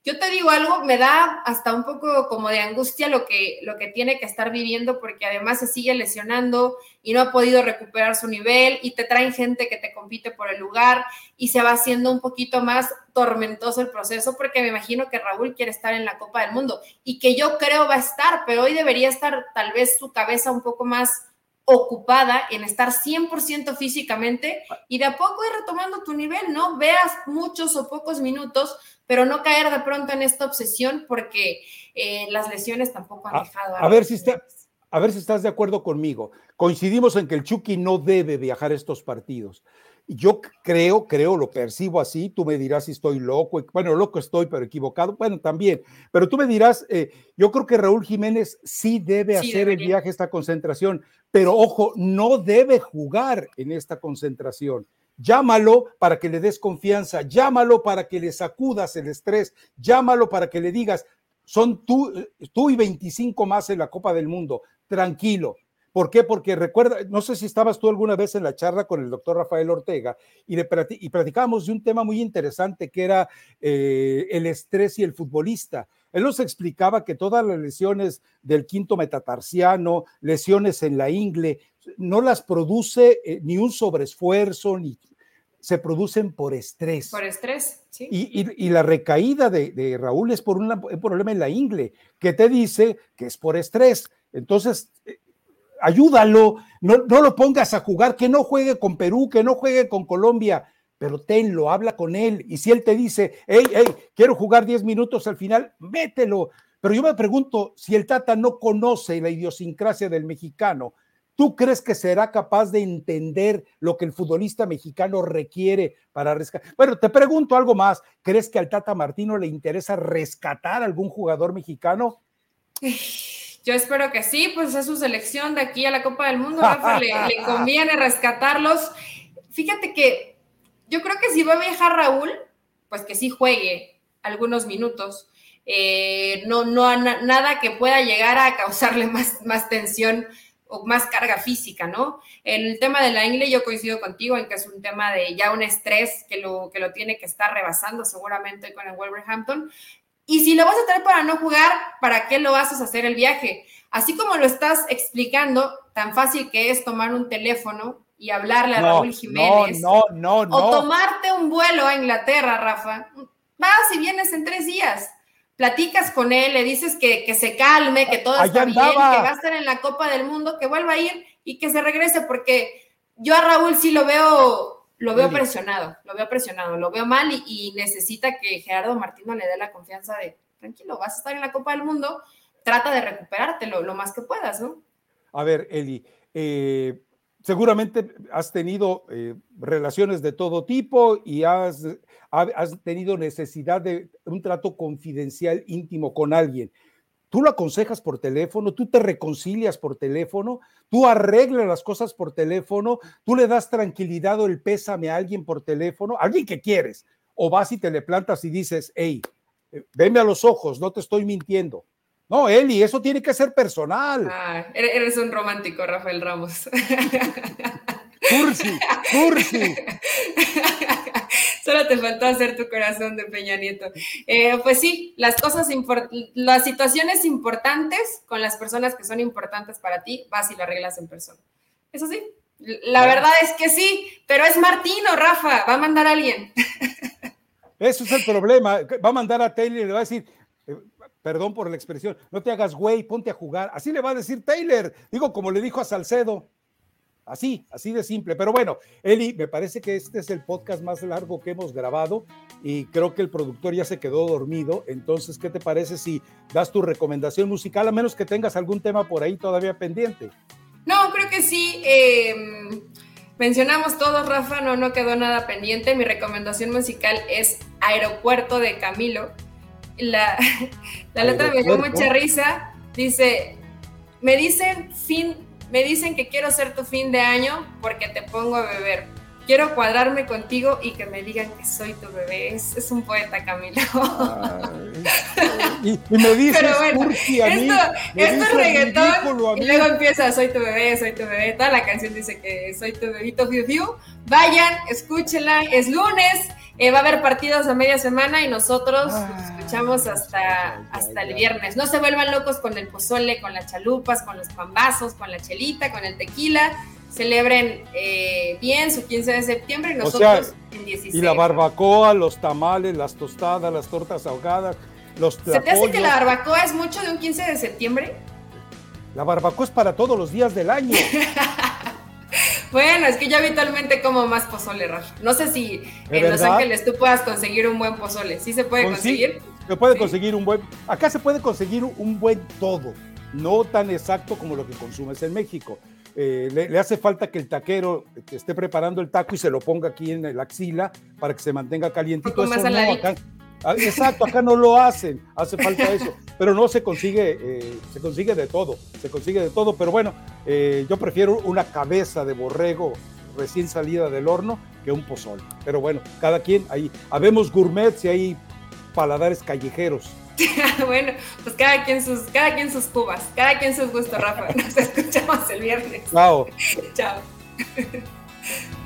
Yo te digo algo, me da hasta un poco como de angustia lo que, lo que tiene que estar viviendo porque además se sigue lesionando y no ha podido recuperar su nivel y te traen gente que te compite por el lugar y se va haciendo un poquito más tormentoso el proceso porque me imagino que Raúl quiere estar en la Copa del Mundo y que yo creo va a estar, pero hoy debería estar tal vez su cabeza un poco más ocupada en estar 100% físicamente y de a poco ir retomando tu nivel, ¿no? Veas muchos o pocos minutos, pero no caer de pronto en esta obsesión porque eh, las lesiones tampoco han dejado. A, ver si está, a ver si estás de acuerdo conmigo. Coincidimos en que el Chucky no debe viajar estos partidos. Yo creo, creo, lo percibo así, tú me dirás si estoy loco, bueno, loco estoy, pero equivocado, bueno, también, pero tú me dirás, eh, yo creo que Raúl Jiménez sí debe hacer el viaje, esta concentración, pero ojo, no debe jugar en esta concentración. Llámalo para que le des confianza, llámalo para que le sacudas el estrés, llámalo para que le digas, son tú, tú y 25 más en la Copa del Mundo, tranquilo, ¿Por qué? Porque recuerda, no sé si estabas tú alguna vez en la charla con el doctor Rafael Ortega y, le y platicábamos de un tema muy interesante que era eh, el estrés y el futbolista. Él nos explicaba que todas las lesiones del quinto metatarsiano, lesiones en la ingle, no las produce eh, ni un sobreesfuerzo, ni se producen por estrés. Por estrés, sí. Y, la recaída de, de Raúl es por un problema en la ingle, que te dice que es por estrés. Entonces, eh, ayúdalo, no, lo pongas a jugar, que no juegue con Perú, que no juegue con Colombia, pero tenlo, habla con él. Y si él te dice, hey, hey, quiero jugar 10 minutos al final, mételo. Pero yo me pregunto, si el Tata no conoce la idiosincrasia del mexicano, ¿tú crees que será capaz de entender lo que el futbolista mexicano requiere para rescatar? Bueno, te pregunto algo más, ¿crees que al Tata Martino le interesa rescatar a algún jugador mexicano? Yo espero que sí, pues es su selección de aquí a la Copa del Mundo, Rafa, *laughs* le, conviene rescatarlos. Fíjate que yo creo que si va a viajar Raúl, pues que sí juegue algunos minutos. Eh, no, no nada que pueda llegar a causarle más, más tensión o más carga física, ¿no? El tema de la ingle, yo coincido contigo en que es un tema de ya un estrés que lo, que lo tiene que estar rebasando seguramente con el Wolverhampton, y si lo vas a traer para no jugar, ¿para qué lo haces hacer el viaje? Así como lo estás explicando, tan fácil que es tomar un teléfono y hablarle a Raúl Jiménez. No, no, no, O tomarte un vuelo a Inglaterra, Rafa. Vas y vienes en tres días. Platicas con él, le dices que, que se calme, que todo está bien, que va a estar en la Copa del Mundo, que vuelva a ir y que se regrese, porque yo a Raúl sí lo veo lo veo presionado, lo veo presionado, lo veo mal y, necesita que Gerardo Martino le dé la confianza de, tranquilo, vas a estar en la Copa del Mundo, trata de recuperarte lo, más que puedas, ¿no? A ver, Eli, eh, seguramente has tenido eh, relaciones de todo tipo y has, has tenido necesidad de un trato confidencial íntimo con alguien tú lo aconsejas por teléfono, tú te reconcilias por teléfono, tú arreglas las cosas por teléfono, tú le das tranquilidad o el pésame a alguien por teléfono, alguien que quieres, o vas y te le plantas y dices, hey, eh, venme a los ojos, no te estoy mintiendo. No, Eli, eso tiene que ser personal. Ah, eres un romántico, Rafael Ramos. *laughs* Cursi, cursi. *laughs* Solo te faltó hacer tu corazón de Peña Nieto. Eh, pues sí, las cosas, las situaciones importantes con las personas que son importantes para ti, vas y las arreglas en persona. Eso sí, la verdad es que sí, pero es Martino, Rafa, va a mandar a alguien. *laughs* Eso es el problema. Va a mandar a Taylor y le va a decir, eh, perdón por la expresión, no te hagas güey, ponte a jugar. Así le va a decir Taylor. Digo, como le dijo a Salcedo. Así, así de simple. Pero bueno, Eli, me parece que este es el podcast más largo que hemos grabado y creo que el productor ya se quedó dormido. Entonces, ¿qué te parece si das tu recomendación musical, a menos que tengas algún tema por ahí todavía pendiente? No, creo que sí. Em, mencionamos todos, Rafa, no, no quedó nada pendiente. Mi recomendación musical es Aeropuerto de Camilo. La, *laughs* la letra me dio mucha risa. Dice, me dicen fin me dicen que quiero ser tu fin de año porque te pongo a beber. Quiero cuadrarme contigo y que me digan que soy tu bebé. Es, un poeta, Camilo. y, me dices, Pero bueno, esto, es reggaetón. Y luego empieza, soy tu bebé, soy tu bebé. Toda la canción dice que soy tu bebito, fiu, fiu. Vayan, escúchenla. Es lunes. Eh, va a haber partidos a media semana y nosotros ah, escuchamos hasta, hasta el viernes. No se vuelvan locos con el pozole, con las chalupas, con los pambazos, con la chelita, con el tequila. Celebren eh, bien su 15 de septiembre y nosotros en 16. Y la barbacoa, los tamales, las tostadas, las tortas ahogadas, los ¿Se te hace que la barbacoa es mucho de un 15 de septiembre? La barbacoa es para todos los días del año. *laughs* Bueno, es que yo habitualmente como más pozole, Rafa. No sé si en Los Ángeles tú puedas conseguir un buen pozole. ¿Sí se puede conseguir? se puede conseguir un buen... Acá se puede conseguir un buen todo, no tan exacto como lo que consumes en México. Eh, le, hace falta que el taquero esté preparando el taco y se lo ponga aquí en la axila para que se mantenga calientito. Eso exacto, acá no lo hacen, hace falta eso, pero no se consigue, eh, se consigue de todo, se consigue de todo, pero bueno, eh, yo prefiero una cabeza de borrego recién salida del horno que un pozol, pero bueno, cada quien, ahí, habemos gourmets y hay paladares callejeros. *laughs* bueno, pues cada quien sus, cada quien sus cubas, cada quien sus gustos, Rafa, nos escuchamos el viernes. Chao. *laughs* Chao. *laughs*